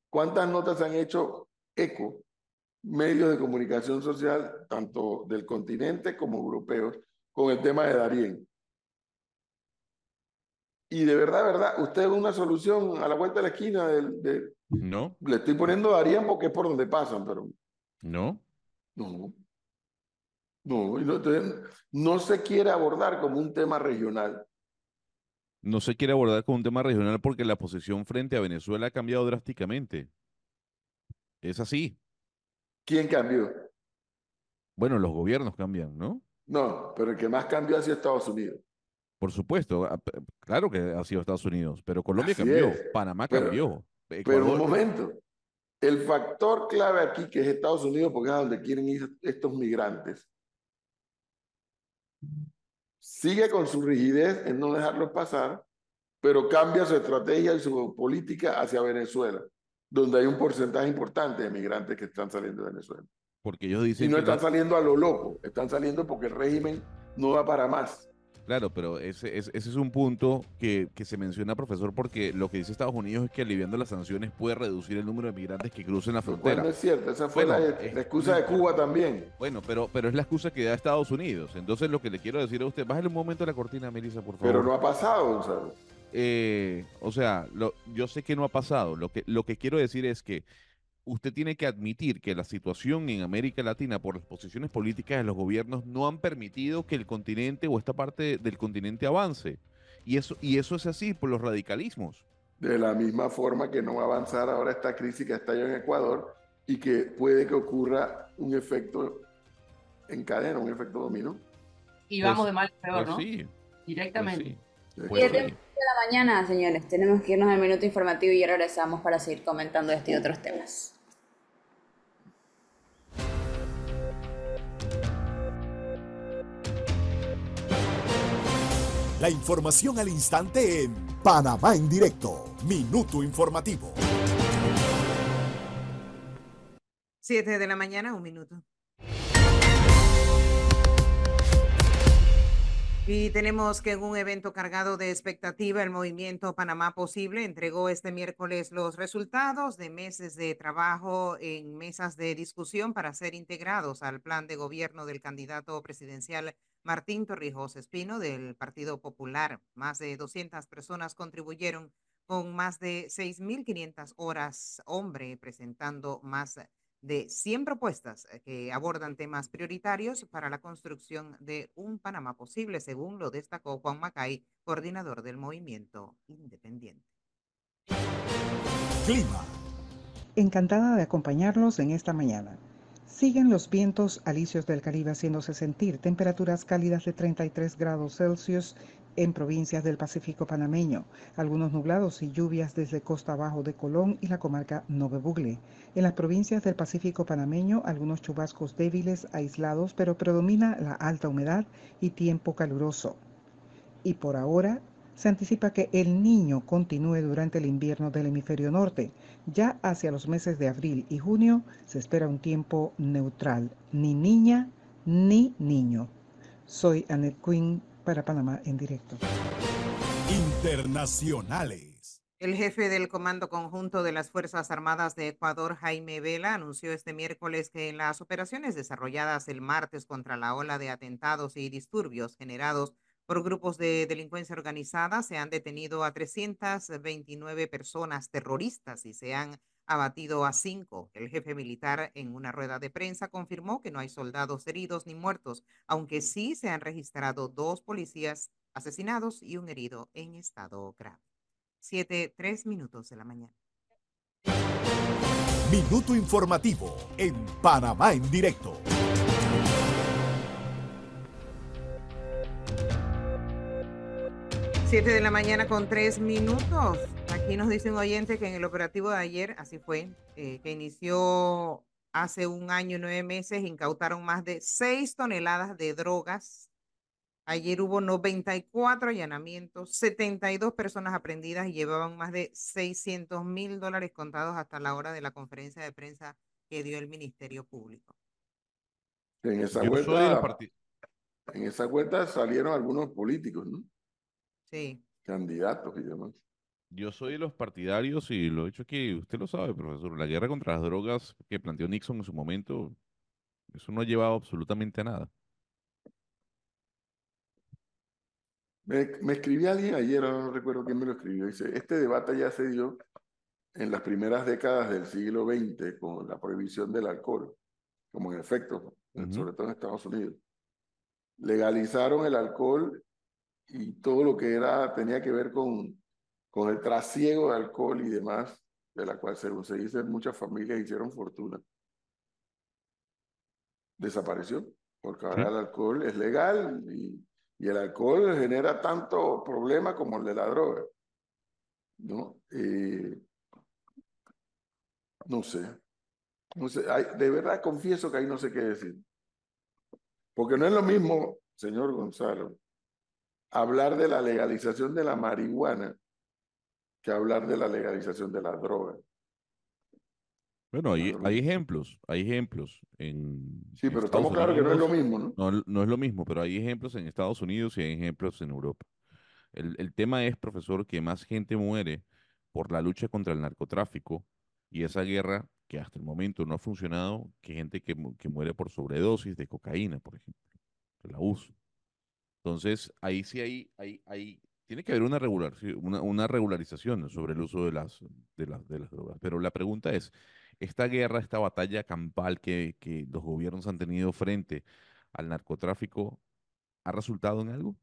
¿Cuántas notas han hecho eco medios de comunicación social, tanto del continente como europeos, con el tema de Darién? Y de verdad, verdad, usted ve una solución a la vuelta de la esquina del, de- No, le estoy poniendo Darién porque es por donde pasan, pero no. no. No, no, no se quiere abordar como un tema regional. No se quiere abordar con un tema regional porque la posición frente a Venezuela ha cambiado drásticamente. Es así. ¿Quién cambió? Bueno, los gobiernos cambian, ¿no? No, pero el que más cambió ha sido Estados Unidos. Por supuesto, a- p- claro que ha sido Estados Unidos, pero Colombia Así cambió, es, Panamá pero- cambió, Pero un momento, el factor clave aquí, que es Estados Unidos, porque es a donde quieren ir estos migrantes, sigue con su rigidez en no dejarlos pasar, pero cambia su estrategia y su política hacia Venezuela, donde hay un porcentaje importante de migrantes que están saliendo de Venezuela. porque ellos Y dicen no que están la- saliendo a lo loco, están saliendo porque el régimen no da para más. Claro, pero ese, ese- ese es un punto que, que se menciona, profesor, porque lo que dice Estados Unidos es que aliviando las sanciones puede reducir el número de migrantes que crucen la frontera. no es cierto, esa fue Bueno, la, es- la excusa de Cuba también. Bueno, pero, pero es la excusa que da Estados Unidos. Entonces, lo que le quiero decir a usted, bájale un momento la cortina, Melissa, por favor. Pero no ha pasado, Gonzalo. Eh, o sea, lo- yo sé que no ha pasado. Lo que, lo que quiero decir es que usted tiene que admitir que la situación en América Latina por las posiciones políticas de los gobiernos no han permitido que el continente o esta parte del continente avance. Y eso, y eso es así por los radicalismos. De la misma forma que no va a avanzar ahora esta crisis que está allá en Ecuador y que puede que ocurra un efecto encadena un efecto dominó. Y Pues- vamos de mal a peor, Pues ¿no? sí, pues Directamente. Sí. Pues Siete sí. de la mañana, señores. Tenemos que irnos al minuto informativo y ya regresamos para seguir comentando este y otros temas. La información al instante en Panamá en directo. Minuto informativo. 7 de la mañana, un minuto. Y tenemos que en un evento cargado de expectativa, el movimiento Panamá Posible entregó este miércoles los resultados de meses de trabajo en mesas de discusión para ser integrados al plan de gobierno del candidato presidencial Martín Torrijos Espino del Partido Popular. Más de 200 personas contribuyeron con más de 6.500 horas hombre, presentando más de 100 propuestas eh, que abordan temas prioritarios para la construcción de un Panamá posible, según lo destacó Juan Macay, coordinador del movimiento independiente. Clima. Encantada de acompañarlos en esta mañana. Siguen los vientos alisios del Caribe haciéndose sentir temperaturas cálidas de 33 grados Celsius en provincias del Pacífico panameño, algunos nublados y lluvias desde costa abajo de Colón y la comarca Nove Bugle. En las provincias del Pacífico panameño, algunos chubascos débiles, aislados, pero predomina la alta humedad y tiempo caluroso. Y por ahora, se anticipa que el niño continúe durante el invierno del hemisferio norte. Ya hacia los meses de abril y junio se espera un tiempo neutral, ni niña ni niño. Soy Annette Quinn para Panamá en directo. Internacionales. El jefe del Comando Conjunto de las Fuerzas Armadas de Ecuador, Jaime Vela, anunció este miércoles que en las operaciones desarrolladas el martes contra la ola de atentados y disturbios generados por grupos de delincuencia organizada se han detenido a 329 personas terroristas y se han abatido a cinco. El jefe militar en una rueda de prensa confirmó que no hay soldados heridos ni muertos, aunque sí se han registrado dos policías asesinados y un herido en estado grave. Siete, tres minutos de la mañana. Minuto informativo en Panamá en directo. Siete de la mañana con tres minutos. Aquí nos dice un oyente que en el operativo de ayer, así fue, eh, que inició hace un año y nueve meses, incautaron más de seis toneladas de drogas. Ayer hubo 94 allanamientos, 72 personas aprendidas y llevaban más de 600 mil dólares contados hasta la hora de la conferencia de prensa que dio el Ministerio Público. En esa vuelta, en esa vuelta salieron algunos políticos, ¿no? Sí. Candidatos y demás. Yo soy de los partidarios y lo he dicho aquí, usted lo sabe, profesor, la guerra contra las drogas que planteó Nixon en su momento, eso no ha llevado absolutamente a nada. Me, me escribí alguien ayer, no recuerdo quién me lo escribió, dice, este debate ya se dio en las primeras décadas del siglo XX con la prohibición del alcohol, como en efecto, sobre todo en Estados Unidos. Legalizaron el alcohol y todo lo que era, tenía que ver con, con el trasiego de alcohol y demás, de la cual, según se dice, muchas familias hicieron fortuna. Desapareció, porque ahora Sí. el alcohol es legal y, y el alcohol genera tanto problema como el de la droga. ¿No? Eh, no sé. No sé, ay, de verdad confieso que ahí no sé qué decir. Porque no es lo mismo, señor Gonzalo, hablar de la legalización de la marihuana que hablar de la legalización de la droga. Bueno, hay, hay ejemplos, hay ejemplos en, Sí, pero estamos claros que no es lo mismo, ¿no? No, no es lo mismo, pero hay ejemplos en Estados Unidos y hay ejemplos en Europa. El, el tema es, profesor, que más gente muere por la lucha contra el narcotráfico y esa guerra que hasta el momento no ha funcionado, que gente que, que muere por sobredosis de cocaína, por ejemplo, el abuso. Entonces, ahí sí hay, hay, hay, tiene que haber una, regular, una, una regularización sobre el uso de las, de las, de las drogas. Pero la pregunta es, esta guerra, esta batalla campal que, que los gobiernos han tenido frente al narcotráfico, ¿ha resultado en algo?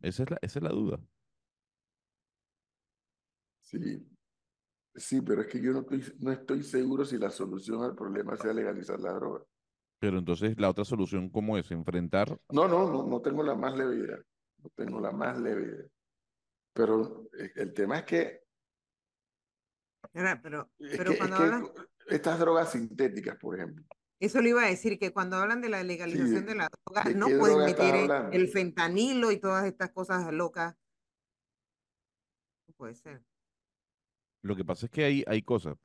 Esa es la, esa es la duda. Sí. Sí, pero es que yo no estoy, no estoy seguro si la solución al problema sea legalizar la droga. Pero entonces la otra solución, ¿cómo es? Enfrentar. No, no, no, no tengo la más leve idea. No tengo la más leve idea. Pero eh, el tema es que, Pero, es pero que, es cuando que hablan, estas drogas sintéticas, por ejemplo, eso le iba a decir, que cuando hablan de la legalización ¿de, de la droga, de no pueden droga meter el fentanilo y todas estas cosas locas. No puede ser. Lo que pasa es que hay, hay cosas.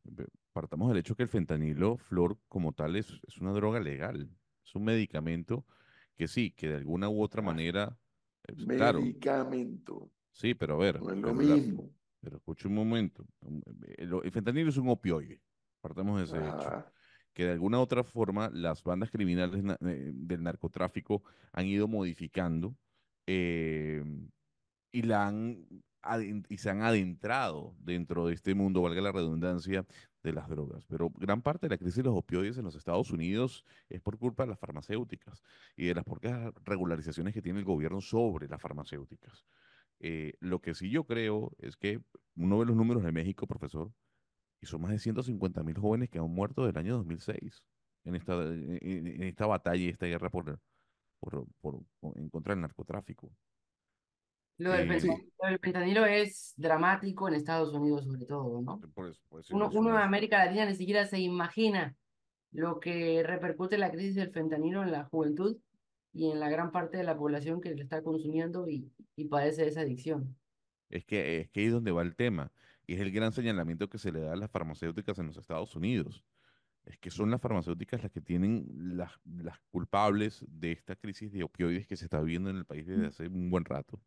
Partamos del hecho que el fentanilo, flor, como tal, es, es una droga legal. Es un medicamento que sí, que de alguna u otra manera, es claro, medicamento, sí, pero a ver, no es lo pero, mismo. pero escucha un momento. un- El, el fentanilo es un opioide. Partamos de ese hecho. Que de alguna u otra forma las bandas criminales na- eh, del narcotráfico han ido modificando eh, y, la han, y se han adentrado dentro de este mundo, valga la redundancia, de las drogas. Pero gran parte de la crisis de los opioides en los Estados Unidos es por culpa de las farmacéuticas y de las pocas regularizaciones que tiene el gobierno sobre las farmacéuticas. Eh, lo que sí yo creo es que uno ve los números de México, profesor, y son más de 150 mil jóvenes que han muerto desde el año 2006 en esta, en, en- esta batalla y esta guerra por, por- por- en contra del narcotráfico. Lo del, Eh, Sí, fentanilo, lo del fentanilo es dramático en Estados Unidos sobre todo, ¿no? por eso, por eso Uno, en. América Latina ni siquiera se imagina lo que repercute la crisis del fentanilo en la juventud y en la gran parte de la población que lo está consumiendo y, y padece de esa adicción. Es que, es que ahí es donde va el tema. Y es el gran señalamiento que se le da a las farmacéuticas en los Estados Unidos. Es que son las farmacéuticas las que tienen las, las culpables de esta crisis de opioides que se está viviendo en el país desde hace un buen rato.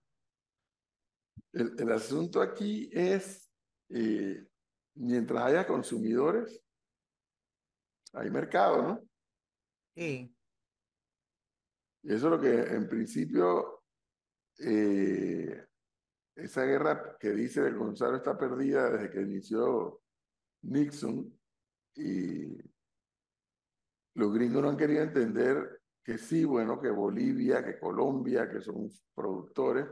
El, el asunto aquí es, eh, mientras haya consumidores, hay mercado, ¿no? Sí. Y eso es lo que en principio, eh, esa guerra que dice del Gonzalo está perdida desde que inició Nixon y los gringos no han querido entender que sí, bueno, que Bolivia, que Colombia, que son productores,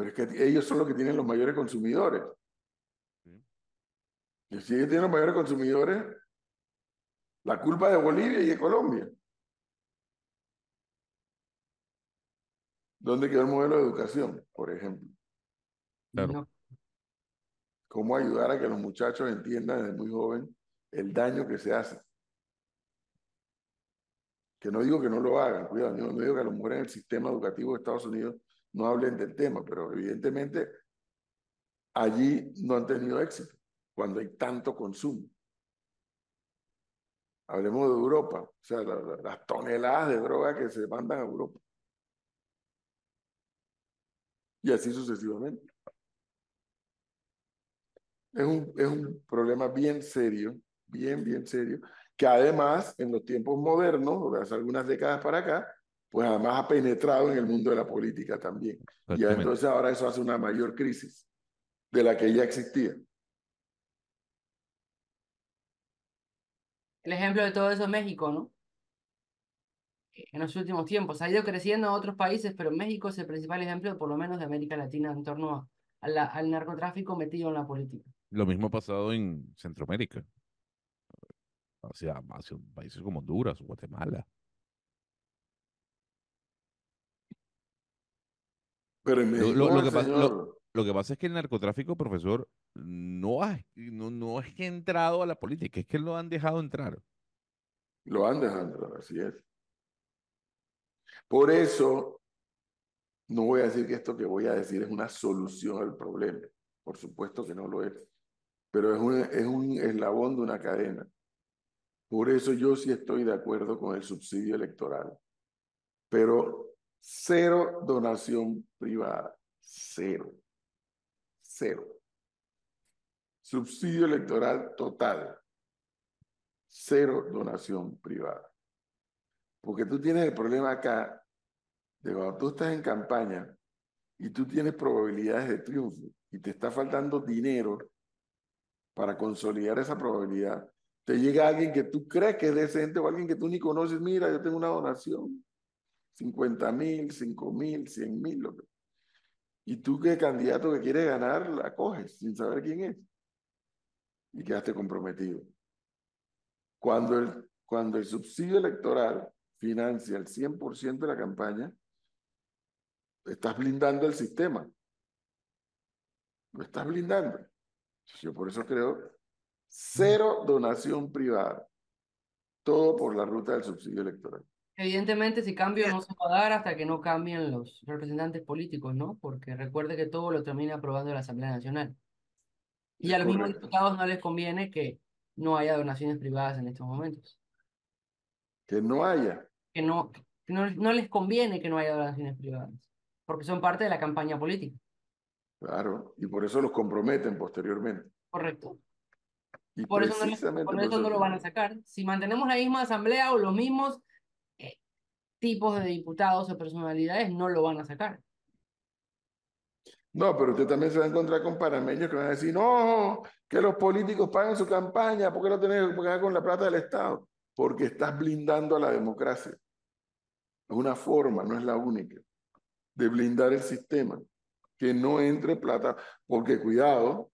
pero es que ellos son los que tienen los mayores consumidores. Sí. Y si ellos tienen los mayores consumidores, la culpa es de Bolivia y de Colombia. ¿Dónde quedó el modelo de educación, por ejemplo? Claro. Cómo ayudar a que los muchachos entiendan desde muy joven el daño que se hace. Que no digo que no lo hagan, cuidado, no, no digo que a lo mejor en el sistema educativo de Estados Unidos no hablen del tema, pero evidentemente allí no han tenido éxito cuando hay tanto consumo. Hablemos de Europa, o sea, la- la- las toneladas de droga que se mandan a Europa. Y así sucesivamente. Es un, es un problema bien serio, bien, bien serio, que además en los tiempos modernos, o hace algunas décadas para acá, pues además ha penetrado en el mundo de la política también. Y entonces ahora eso hace una mayor crisis de la que ya existía. El ejemplo de todo eso es México, ¿no? En los últimos tiempos. Ha ido creciendo en otros países, pero México es el principal ejemplo, por lo menos de América Latina, en torno a, a la- al narcotráfico metido en la política. Lo mismo ha pasado en Centroamérica, hacia, hacia países como Honduras, Guatemala. Pero en Lo, México, lo- lo que pasa, lo- lo que pasa es que el narcotráfico, profesor, no, ha, no, no es que ha entrado a la política, es que lo han dejado entrar. lo han dejado entrar, así es. Por eso, no voy a decir que esto que voy a decir es una solución al problema. Por supuesto que no lo es. Pero es un, es un eslabón de una cadena. Por eso yo sí estoy de acuerdo con el subsidio electoral. Pero cero donación privada. Cero. Cero. Subsidio electoral total. Cero donación privada. Porque tú tienes el problema acá de cuando tú estás en campaña y tú tienes probabilidades de triunfo y te está faltando dinero para consolidar esa probabilidad, te llega alguien que tú crees que es decente o alguien que tú ni conoces, mira, yo tengo una donación, 50 mil, 5 mil, 100 mil, lo que- y tú que candidato que quieres ganar, la coges sin saber quién es. y quedaste comprometido. Cuando el, cuando el subsidio electoral financia el 100% de la campaña, estás blindando el sistema. Lo estás blindando. Yo por eso creo cero donación privada. Todo por la ruta del subsidio electoral. Evidentemente, si cambio no se va a dar hasta que no cambien los representantes políticos, ¿no? Porque recuerde que todo lo termina aprobando la Asamblea Nacional. Y a los mismos diputados no les conviene que no haya donaciones privadas en estos momentos. Que no haya. Que no, no, no les conviene que no haya donaciones privadas, porque son parte de la campaña política. Claro, y por eso los comprometen posteriormente. Correcto. Y por eso, no, por eso no lo van a sacar. Si mantenemos la misma asamblea o los mismos tipos de diputados o personalidades, no lo van a sacar. No, pero usted también se va a encontrar con panameños que van a decir, no, que los políticos pagan su campaña, ¿por qué lo tenés que pagar con la plata del Estado? Porque estás blindando a la democracia. Es una forma, no es la única, de blindar el sistema. Que no entre plata, porque cuidado,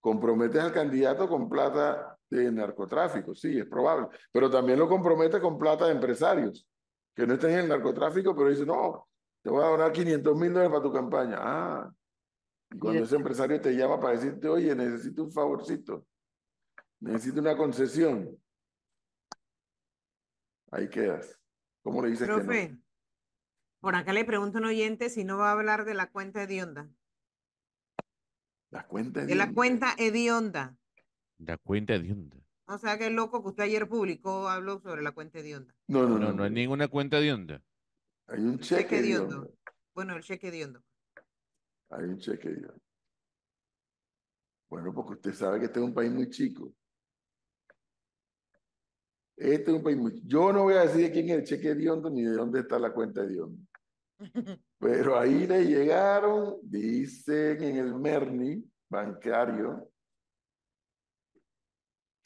comprometes al candidato con plata de narcotráfico, sí, es probable, pero también lo compromete con plata de empresarios, que no estén en el narcotráfico, pero dice, no, te voy a donar 500 mil dólares para tu campaña. Ah, y cuando ese empresario te llama para decirte, oye, necesito un favorcito, necesito una concesión, ahí quedas. ¿Cómo le dices que no? por acá le pregunto a un oyente si no va a hablar de la cuenta de Onda. La cuenta de la cuenta hedionda. La cuenta hedionda. O sea, que loco que usted ayer publicó, habló sobre la cuenta hedionda. No, no, no, no, hay ninguna cuenta hedionda. Hay un cheque, cheque onda. Bueno, el cheque hediondo. Hay un cheque hediondo. Bueno, porque usted sabe que este es un país muy chico. Este es un país muy Yo no voy a decir de quién es el cheque hediondo ni de dónde está la cuenta hedionda. Pero ahí le llegaron, dicen en el Merni bancario,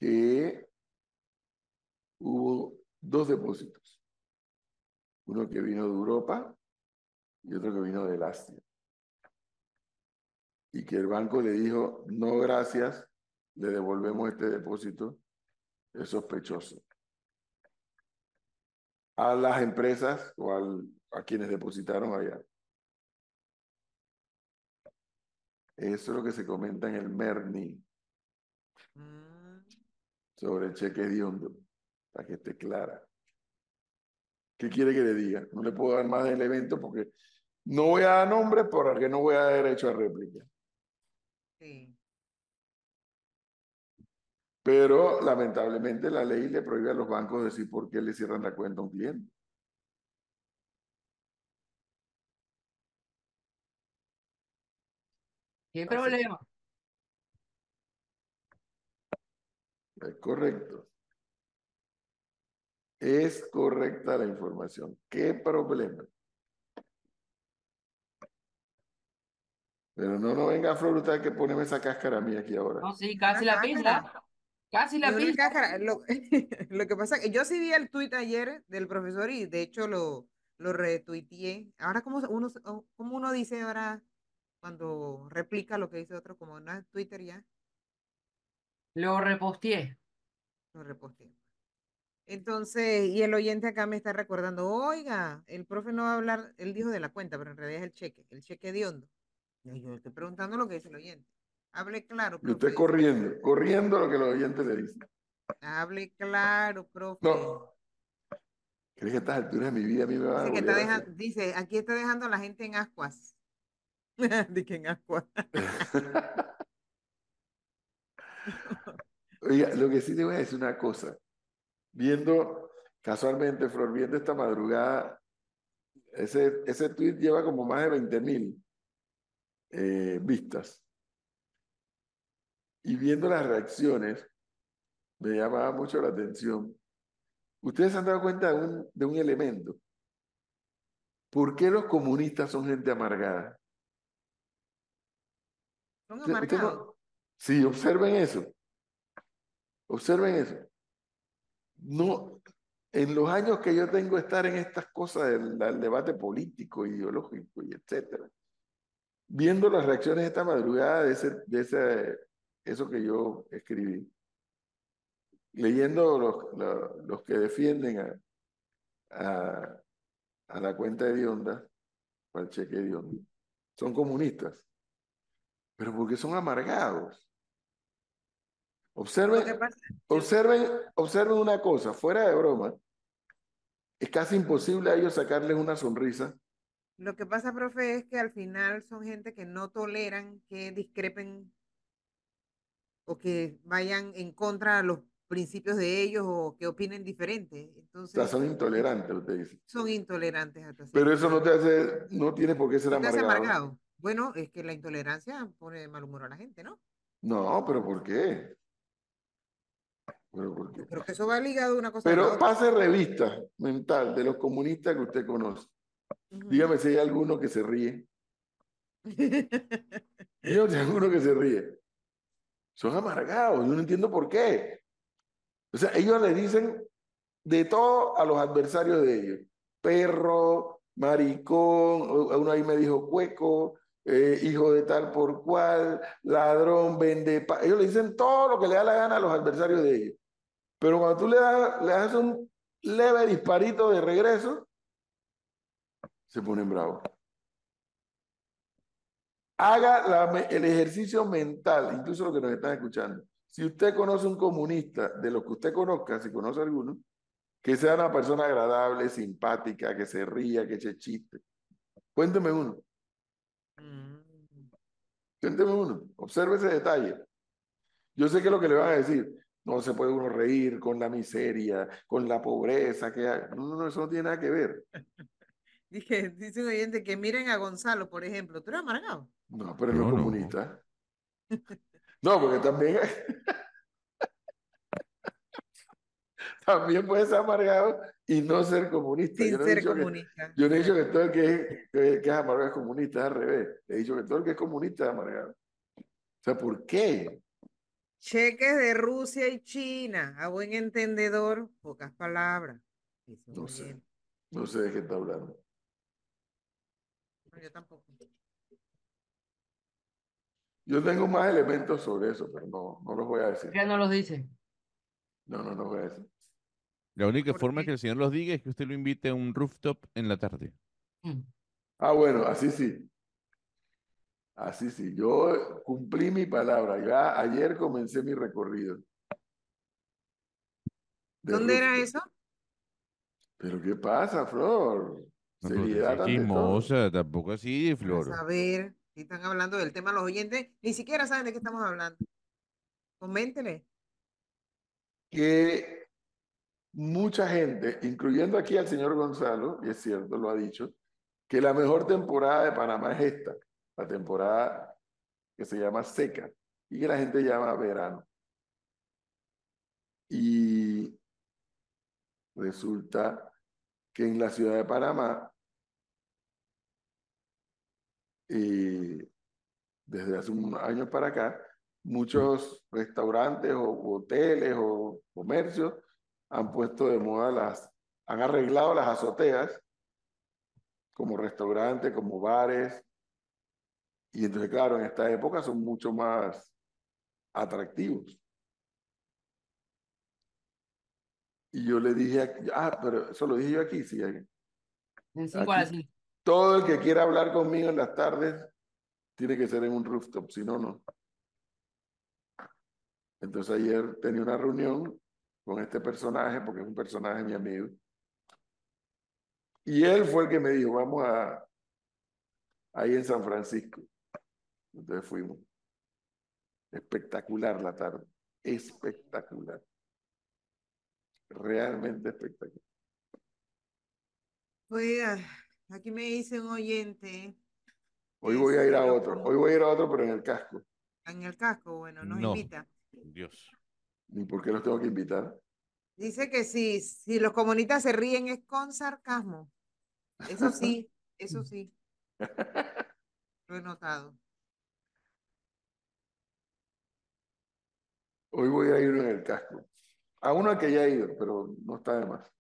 que hubo dos depósitos. Uno que vino de Europa y otro que vino del Asia. Y que el banco le dijo, no gracias, le devolvemos este depósito, es sospechoso. A las empresas o al a quienes depositaron allá. Eso es lo que se comenta en el Merni mm. Sobre el cheque de hondo, para que esté clara. ¿Qué quiere que le diga? No le puedo dar más del evento porque no voy a dar nombre porque no voy a dar derecho a réplica. Sí. Pero lamentablemente la ley le prohíbe a los bancos decir por qué le cierran la cuenta a un cliente. ¿Qué problema? Es correcto. Es correcta la información. ¿Qué problema? Pero no, no venga a Flor, que poneme esa cáscara mía aquí ahora. No, sí, casi la pisa. Casi la pisa. Lo, lo, que pasa es que yo sí vi el tuit ayer del profesor y de hecho lo, lo retuiteé. Ahora, ¿cómo uno, cómo uno dice ahora? cuando replica lo que dice otro, como no es Twitter ya. Lo reposteé. Lo reposteé. Entonces, y el oyente acá me está recordando, oiga, el profe no va a hablar, él dijo de la cuenta, pero en realidad es el cheque, el cheque de hondo. Yo estoy preguntando lo que dice el oyente. Hable claro. Profe. Yo estoy corriendo, corriendo lo que los oyentes le dicen. Hable claro, profe. No. ¿Crees que a estas alturas de mi vida a mí me va a dice, dice, aquí está dejando a la gente en ascuas. que en agua. Oiga, lo que sí te voy a decir una cosa. Viendo casualmente, Flor, viendo esta madrugada, ese, ese tweet lleva como más de 20 mil eh, vistas. Y viendo las reacciones, me llamaba mucho la atención. Ustedes se han dado cuenta de un, de un elemento. ¿Por qué los comunistas son gente amargada? sí, observen eso. Observen eso. No, en los años que yo tengo estar en estas cosas del, debate político, ideológico y etcétera, viendo las reacciones esta madrugada de ese, de ese eso que yo escribí, leyendo los, los, los que defienden a, a, a, la cuenta de Dionda, al cheque de Dionda, son comunistas, pero porque son amargados. Observen, observen, observen una cosa, fuera de broma, es casi imposible a ellos sacarles una sonrisa. Lo que pasa, profe, es que al final son gente que no toleran que discrepen o que vayan en contra de los principios de ellos o que opinen diferente. Entonces, o sea, son intolerantes, usted dice. Son intolerantes. Hasta Pero eso no te hace, no tiene por qué ser no te hace amargado. amargado. Bueno, es que la intolerancia pone de mal humor a la gente, ¿no? No, pero ¿por qué? Pero, ¿por qué? Creo que eso va ligado a una cosa. a la pero otra. pase revista mental de los comunistas que usted conoce. Dígame si hay alguno que se ríe. Dígame si hay alguno que se ríe. Son amargados, yo no entiendo por qué. O sea, ellos le dicen de todo a los adversarios de ellos. Perro, maricón, uno ahí me dijo cueco, eh, hijo de tal por cual, ladrón, vende. Ellos le dicen todo lo que le da la gana a los adversarios de ellos. Pero cuando tú le das, le das un leve disparito de regreso, se ponen bravos. Haga la el ejercicio mental, incluso los que nos están escuchando. Si usted conoce un comunista, de los que usted conozca, si conoce alguno, que sea una persona agradable, simpática, que se ría, que eche chiste. Cuénteme uno, Mm. cuénteme uno, observe ese detalle. Yo sé que lo que le van a decir, no se puede uno reír con la miseria, con la pobreza que hay. No, no, no, eso no tiene nada que ver. Dije, dice un oyente que miren a Gonzalo, por ejemplo. ¿Tú eres amargado? No, pero no No, comunista. No, porque también, también puede ser amargado y no ser comunista. Sin Yo no he ser dicho que- comunista. yo no he dicho que todo el que es, que, que es amargado es comunista, es al revés. He dicho que todo el que es comunista es amargado. O sea, ¿por qué? Cheques de Rusia y China, a buen entendedor, pocas palabras. No sé. No sé de qué está hablando. No, yo tampoco. Yo tengo más elementos sobre eso, pero no, no los voy a decir. Ya no los dice. No, no los voy a decir. La única ¿Por forma qué? que el señor los diga es que usted lo invite a un rooftop en la tarde. Mm. Ah, bueno, así sí. Así sí. Yo cumplí mi palabra. Ya ayer comencé mi recorrido. De ¿Dónde era eso? Pero ¿qué pasa, Flor? No, Seriedad todo. chismosa, tampoco así, Flor. saber si están hablando del tema los oyentes, ni siquiera saben de qué estamos hablando. Coméntele. que mucha gente, incluyendo aquí al señor Gonzalo, y es cierto, lo ha dicho, que la mejor temporada de Panamá es esta, la temporada que se llama seca y que la gente llama verano. Y resulta que en la ciudad de Panamá, eh, desde hace unos años para acá, muchos restaurantes o hoteles o comercios han puesto de moda las, han arreglado las azoteas como restaurantes, como bares. Y entonces, claro, en esta época son mucho más atractivos. Y yo le dije, aquí- ah, pero eso lo dije yo aquí, sí. Aquí. Todo el que quiera hablar conmigo en las tardes tiene que ser en un rooftop, si no, no. Entonces ayer tenía una reunión con este personaje, porque es un personaje mi amigo. Y él fue el que me dijo, vamos a ahí en San Francisco. Entonces fuimos. Espectacular la tarde. Espectacular. Realmente espectacular. Oiga, aquí me dice un oyente Hoy voy a ir a otro. Hoy voy a ir a otro, pero en el casco. en el casco, bueno, nos No. invita. Dios. ¿Y por qué los tengo que invitar? Dice que si, si los comunistas se ríen es con sarcasmo. Eso sí, eso sí. Lo he notado. Hoy voy a ir en el casco. A uno al que ya he ido, pero no está de más.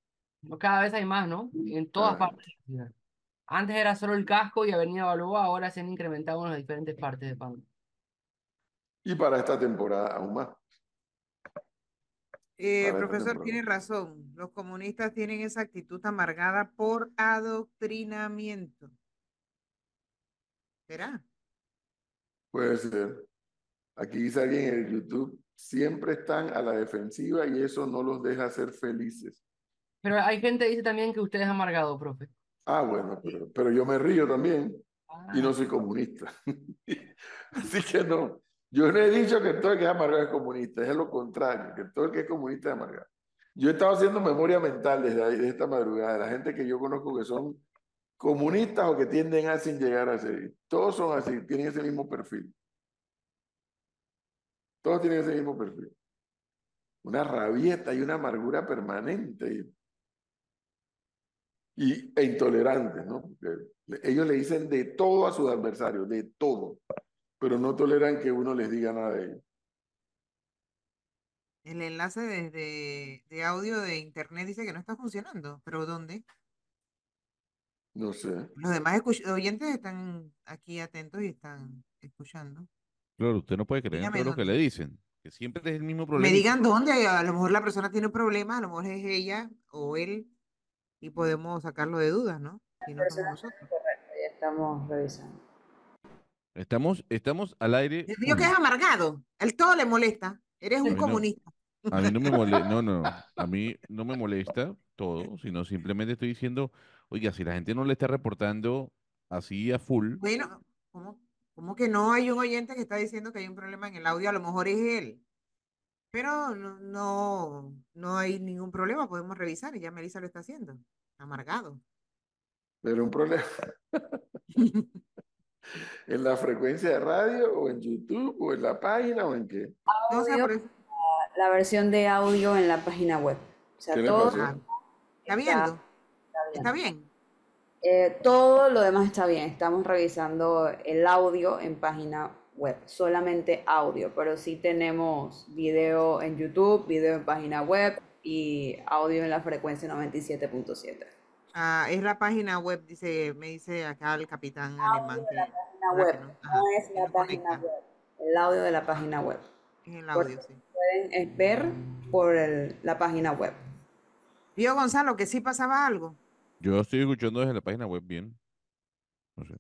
No, Cada vez hay más, ¿no? En todas Ah. partes de la ciudad. Antes era solo el casco y Avenida Balboa, ahora se han incrementado en las diferentes partes de Panamá. Y para esta temporada aún más. Eh, profesor, tiene razón. Los comunistas tienen esa actitud amargada por adoctrinamiento. ¿Será? Puede ser. Aquí dice alguien en el YouTube, siempre están a la defensiva y eso no los deja ser felices. Pero hay gente que dice también que usted es amargado, profe. Ah, bueno, pero, pero yo me río también y no Ah, soy comunista. Así que no. Yo no he dicho que todo el que es amargado es comunista, es lo contrario, que todo el que es comunista es amargado. Yo he estado haciendo memoria mental desde, ahí- desde esta madrugada, de la gente que yo conozco que son comunistas o que tienden a sin llegar a ser. Todos son así, tienen ese mismo perfil. Todos tienen ese mismo perfil. Una rabieta y una amargura permanente. Y, e intolerantes, ¿no? Porque ellos le dicen de todo a sus adversarios, de todo, pero no toleran que uno les diga nada de ellos. El enlace desde de audio de internet dice que no está funcionando. ¿Pero dónde? No sé. Los demás oyentes están aquí atentos y están escuchando. Claro, usted no puede creer en todo lo que le dicen, que siempre es el mismo Me problema. digan dónde, a lo mejor la persona tiene un problema, a lo mejor es ella o él y podemos sacarlo de dudas, ¿no? Si no somos nosotros. Correcto, ya estamos revisando. Estamos, estamos al aire. Les digo que es amargado, él todo le molesta, eres A un no. comunista. A mí no me molesta, no, no, a mí no me molesta todo, sino simplemente estoy diciendo, oiga, si la gente no le está reportando así a full, Bueno, ¿cómo, cómo que no hay un oyente que está diciendo que hay un problema en el audio? A lo mejor es él. Pero no, no, no hay ningún problema, podemos revisar y ya Melissa lo está haciendo. Amargado. Pero un problema en la frecuencia de radio o en YouTube o en la página o en qué. Audio, la versión de audio en la página web. O sea, ¿Qué le todo ¿Está está- viendo? está bien. ¿Está bien? Eh, todo lo demás está bien. Estamos revisando el audio en página web, solamente audio, pero sí tenemos video en YouTube, video en página web y audio en la frecuencia 97.7. Ah, es la página web, dice, me dice acá el capitán alemán que, Página la web, no, ajá, no es la página conecta. web, el audio de la página web. Es el audio, sí. Pueden eh, ver por el- la página web. Vio Gonzalo que sí pasaba algo. Yo estoy escuchando desde la página web bien. No sé.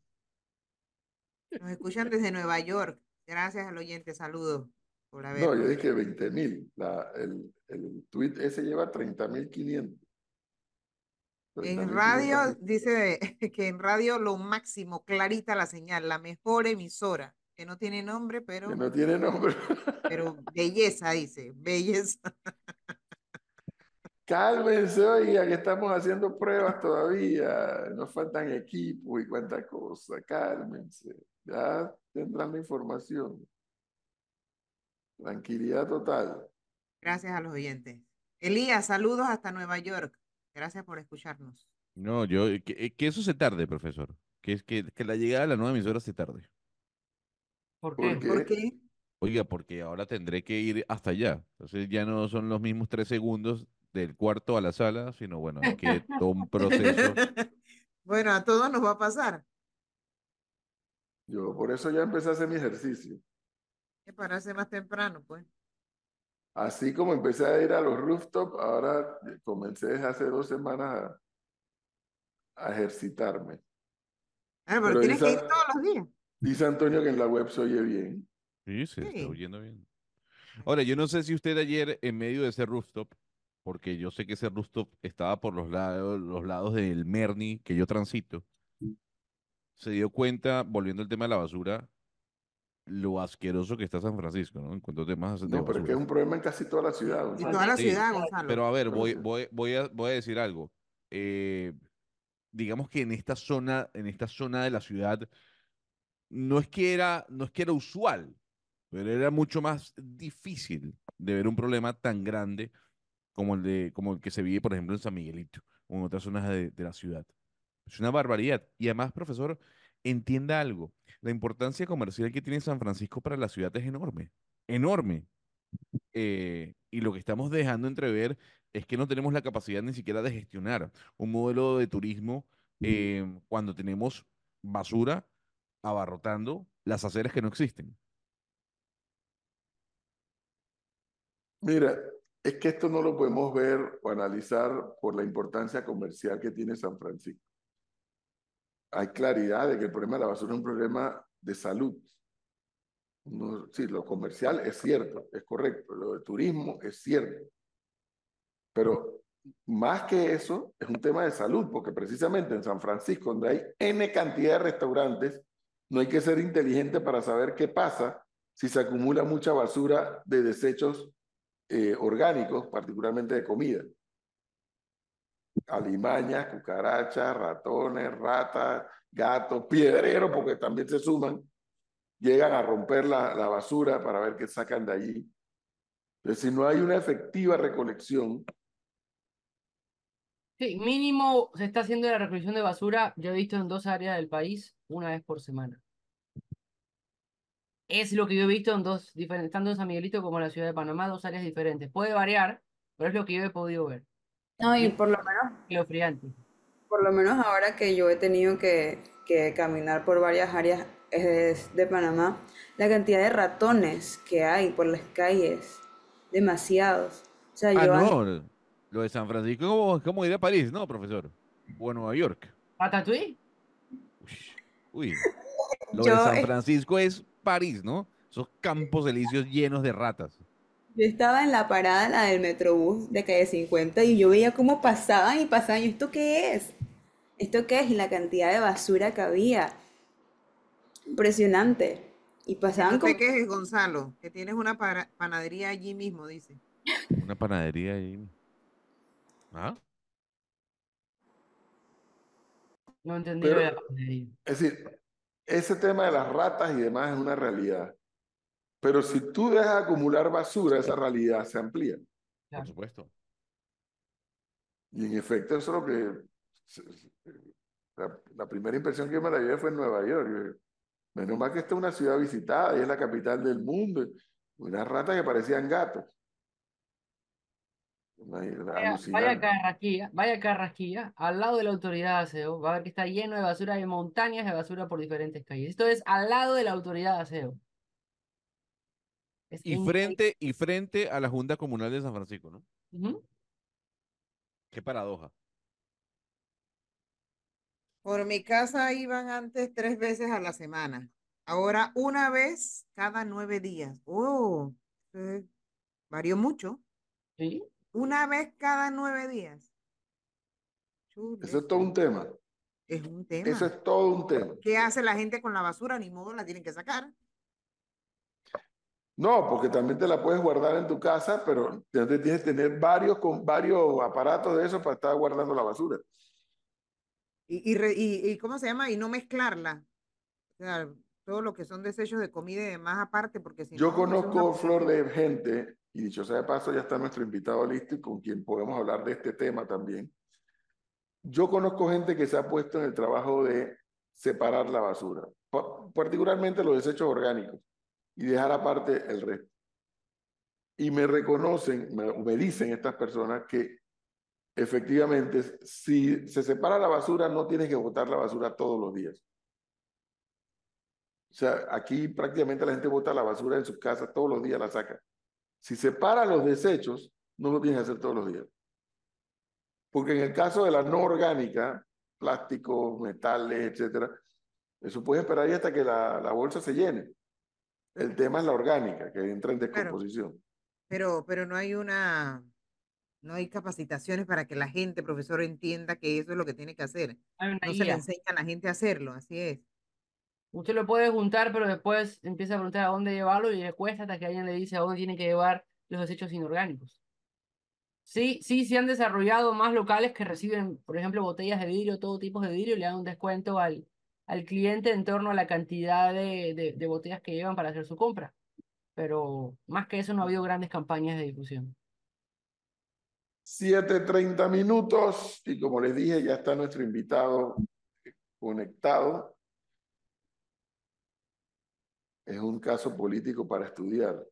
Nos escuchan desde Nueva York. Gracias al oyente, saludos por haber. No, yo dije 20 mil. El, el tweet ese lleva 30.500. En radio, dice que en radio lo máximo, clarita la señal, la mejor emisora, que no tiene nombre, pero, Que no tiene nombre. pero belleza, dice, belleza. Cálmense, oiga, que estamos haciendo pruebas todavía. Nos faltan equipos y cuánta cosa. Cálmense. Ya tendrán la información. Tranquilidad total. Gracias a los oyentes. Elías, saludos hasta Nueva York. Gracias por escucharnos. No, yo, que, eh, que eso se tarde, profesor. Que es que, que la llegada de la nueva emisora se tarde. ¿Por ¿Por qué? qué? ¿Por qué? Oiga, porque ahora tendré que ir hasta allá. Entonces ya no son los mismos tres segundos del cuarto a la sala, sino bueno, hay que todo un proceso. bueno, a todos nos va a pasar. Yo por eso ya empecé a hacer mi ejercicio. Que pararse más temprano, pues. Así como empecé a ir a los rooftop, ahora comencé desde hace dos semanas a, a ejercitarme. Ah, pero Pero tienes que ir todos los días. Dice Antonio que en la web se oye bien. Sí, se Sí. está oyendo bien. Ahora, yo no sé si usted ayer, en medio de ese rooftop, porque yo sé que ese rooftop estaba por los lados, los lados del Merni que yo transito, se dio cuenta, volviendo al tema de la basura, lo asqueroso que está San Francisco, ¿no? En cuanto a temas de No, pero es que es un problema en casi toda la ciudad. Y Gonzalo. toda la Sí, ciudad, Gonzalo. Pero a ver, voy, voy, voy a, voy a decir algo. Eh, digamos que en esta zona, en esta zona de la ciudad, no es que era, no es que era usual, pero era mucho más difícil de ver un problema tan grande como el de, como el que se vive, por ejemplo, en San Miguelito o en otras zonas de, de la ciudad. Es una barbaridad. Y además, profesor, entienda algo. La importancia comercial que tiene San Francisco para la ciudad es enorme. Enorme. Eh, y lo que estamos dejando entrever es que no tenemos la capacidad ni siquiera de gestionar un modelo de turismo eh, cuando tenemos basura abarrotando las aceras que no existen. Mira, es que esto no lo podemos ver o analizar por la importancia comercial que tiene San Francisco. Hay claridad de que el problema de la basura es un problema de salud. No, sí, lo comercial es cierto, es correcto, lo de turismo es cierto. Pero más que eso, es un tema de salud, porque precisamente en San Francisco, donde hay N cantidad de restaurantes, no hay que ser inteligente para saber qué pasa si se acumula mucha basura de desechos eh, orgánicos, particularmente de comida. Alimañas, cucarachas, ratones, ratas, gatos, piedreros, porque también se suman, llegan a romper la, la basura para ver qué sacan de allí. Entonces, si no hay una efectiva recolección, Sí, mínimo se está haciendo la recolección de basura, yo he visto en dos áreas del país, una vez por semana. Es lo que yo he visto en dos diferentes, tanto en San Miguelito como en la ciudad de Panamá, dos áreas diferentes. Puede variar, pero es lo que yo he podido ver. No, y por lo menos, lo friante. por lo menos ahora que yo he tenido que, que caminar por varias áreas de Panamá, la cantidad de ratones que hay por las calles, demasiados. O sea, Ah, yo no. Lo de San Francisco es como ir a París, ¿no, profesor? O a Nueva York. ¿Ratatouille? Uy. Lo Yo, de San Francisco es París, ¿no? Esos campos elíseos llenos de ratas. Yo estaba en la parada, la del Metrobús de calle 50, y yo veía cómo pasaban y pasaban. Y ¿esto qué es? ¿Esto qué es? Y la cantidad de basura que había. Impresionante. Y pasaban como... te quejes, Gonzalo, que tienes una para- panadería allí mismo, dice. Una panadería ahí. ¿Ah? No entendí Pero- lo de la panadería. es decir, ese tema de las ratas y demás es una realidad. Pero si tú dejas acumular basura, esa realidad se amplía. Por supuesto. Y en efecto, eso es lo que... La, la primera impresión que me la llevé fue en Nueva York. Menos mal que esta es una ciudad visitada y es la capital del mundo. Unas ratas que parecían gatos. Vaya, vaya carrasquilla, vaya carrasquilla, al lado de la autoridad de aseo, va a ver que está lleno de basura, hay montañas de basura por diferentes calles. Esto es al lado de la autoridad de aseo. Es Y increíble. frente, y frente a la Junta Comunal de San Francisco, ¿no? Qué paradoja. Por mi casa iban antes tres veces a la semana. Ahora una vez cada nueve días. Oh, eh, varió mucho. Sí. Una vez cada nueve días. Eso es todo un tema. Es un tema. Eso es todo un tema. ¿Qué hace la gente con la basura? Ni modo, la tienen que sacar. No, porque también te la puedes guardar en tu casa, pero tienes que tener varios, con varios aparatos de esos para estar guardando la basura. Y, y, re- y, y ¿cómo se llama? Y no mezclarla. O sea, todo lo que son desechos de comida y demás aparte, porque si Yo no, eso conozco, Flor, de gente, y dicho sea de paso, ya está nuestro invitado listo y con quien podemos hablar de este tema también. Yo conozco gente que se ha puesto en el trabajo de separar la basura, pa- particularmente los desechos orgánicos, y dejar aparte el resto. Y me reconocen, me, me dicen estas personas que efectivamente, si se separa la basura, no tienes que botar la basura todos los días. O sea, aquí prácticamente la gente bota la basura en sus casas, todos los días la saca. Si separa los desechos, no lo tienes que hacer todos los días. Porque en el caso de la no orgánica, plásticos, metales, etcétera, eso puede esperar ahí hasta que la, la bolsa se llene. El tema es la orgánica, que entra en Claro. descomposición. Pero, pero no hay una, no hay capacitaciones para que la gente, profesor, entienda que eso es lo que tiene que hacer. No se le enseña a la gente a hacerlo, así es. Usted lo puede juntar, pero después empieza a preguntar a dónde llevarlo y le cuesta hasta que alguien le dice a dónde tiene que llevar los desechos inorgánicos. Sí, sí, se han desarrollado más locales que reciben, por ejemplo, botellas de vidrio, todo tipo de vidrio, y le dan un descuento al, al cliente en torno a la cantidad de, de, de botellas que llevan para hacer su compra. Pero más que eso no ha habido grandes campañas de difusión. 7.30 minutos y como les dije, ya está nuestro invitado conectado. Es un caso político para estudiar.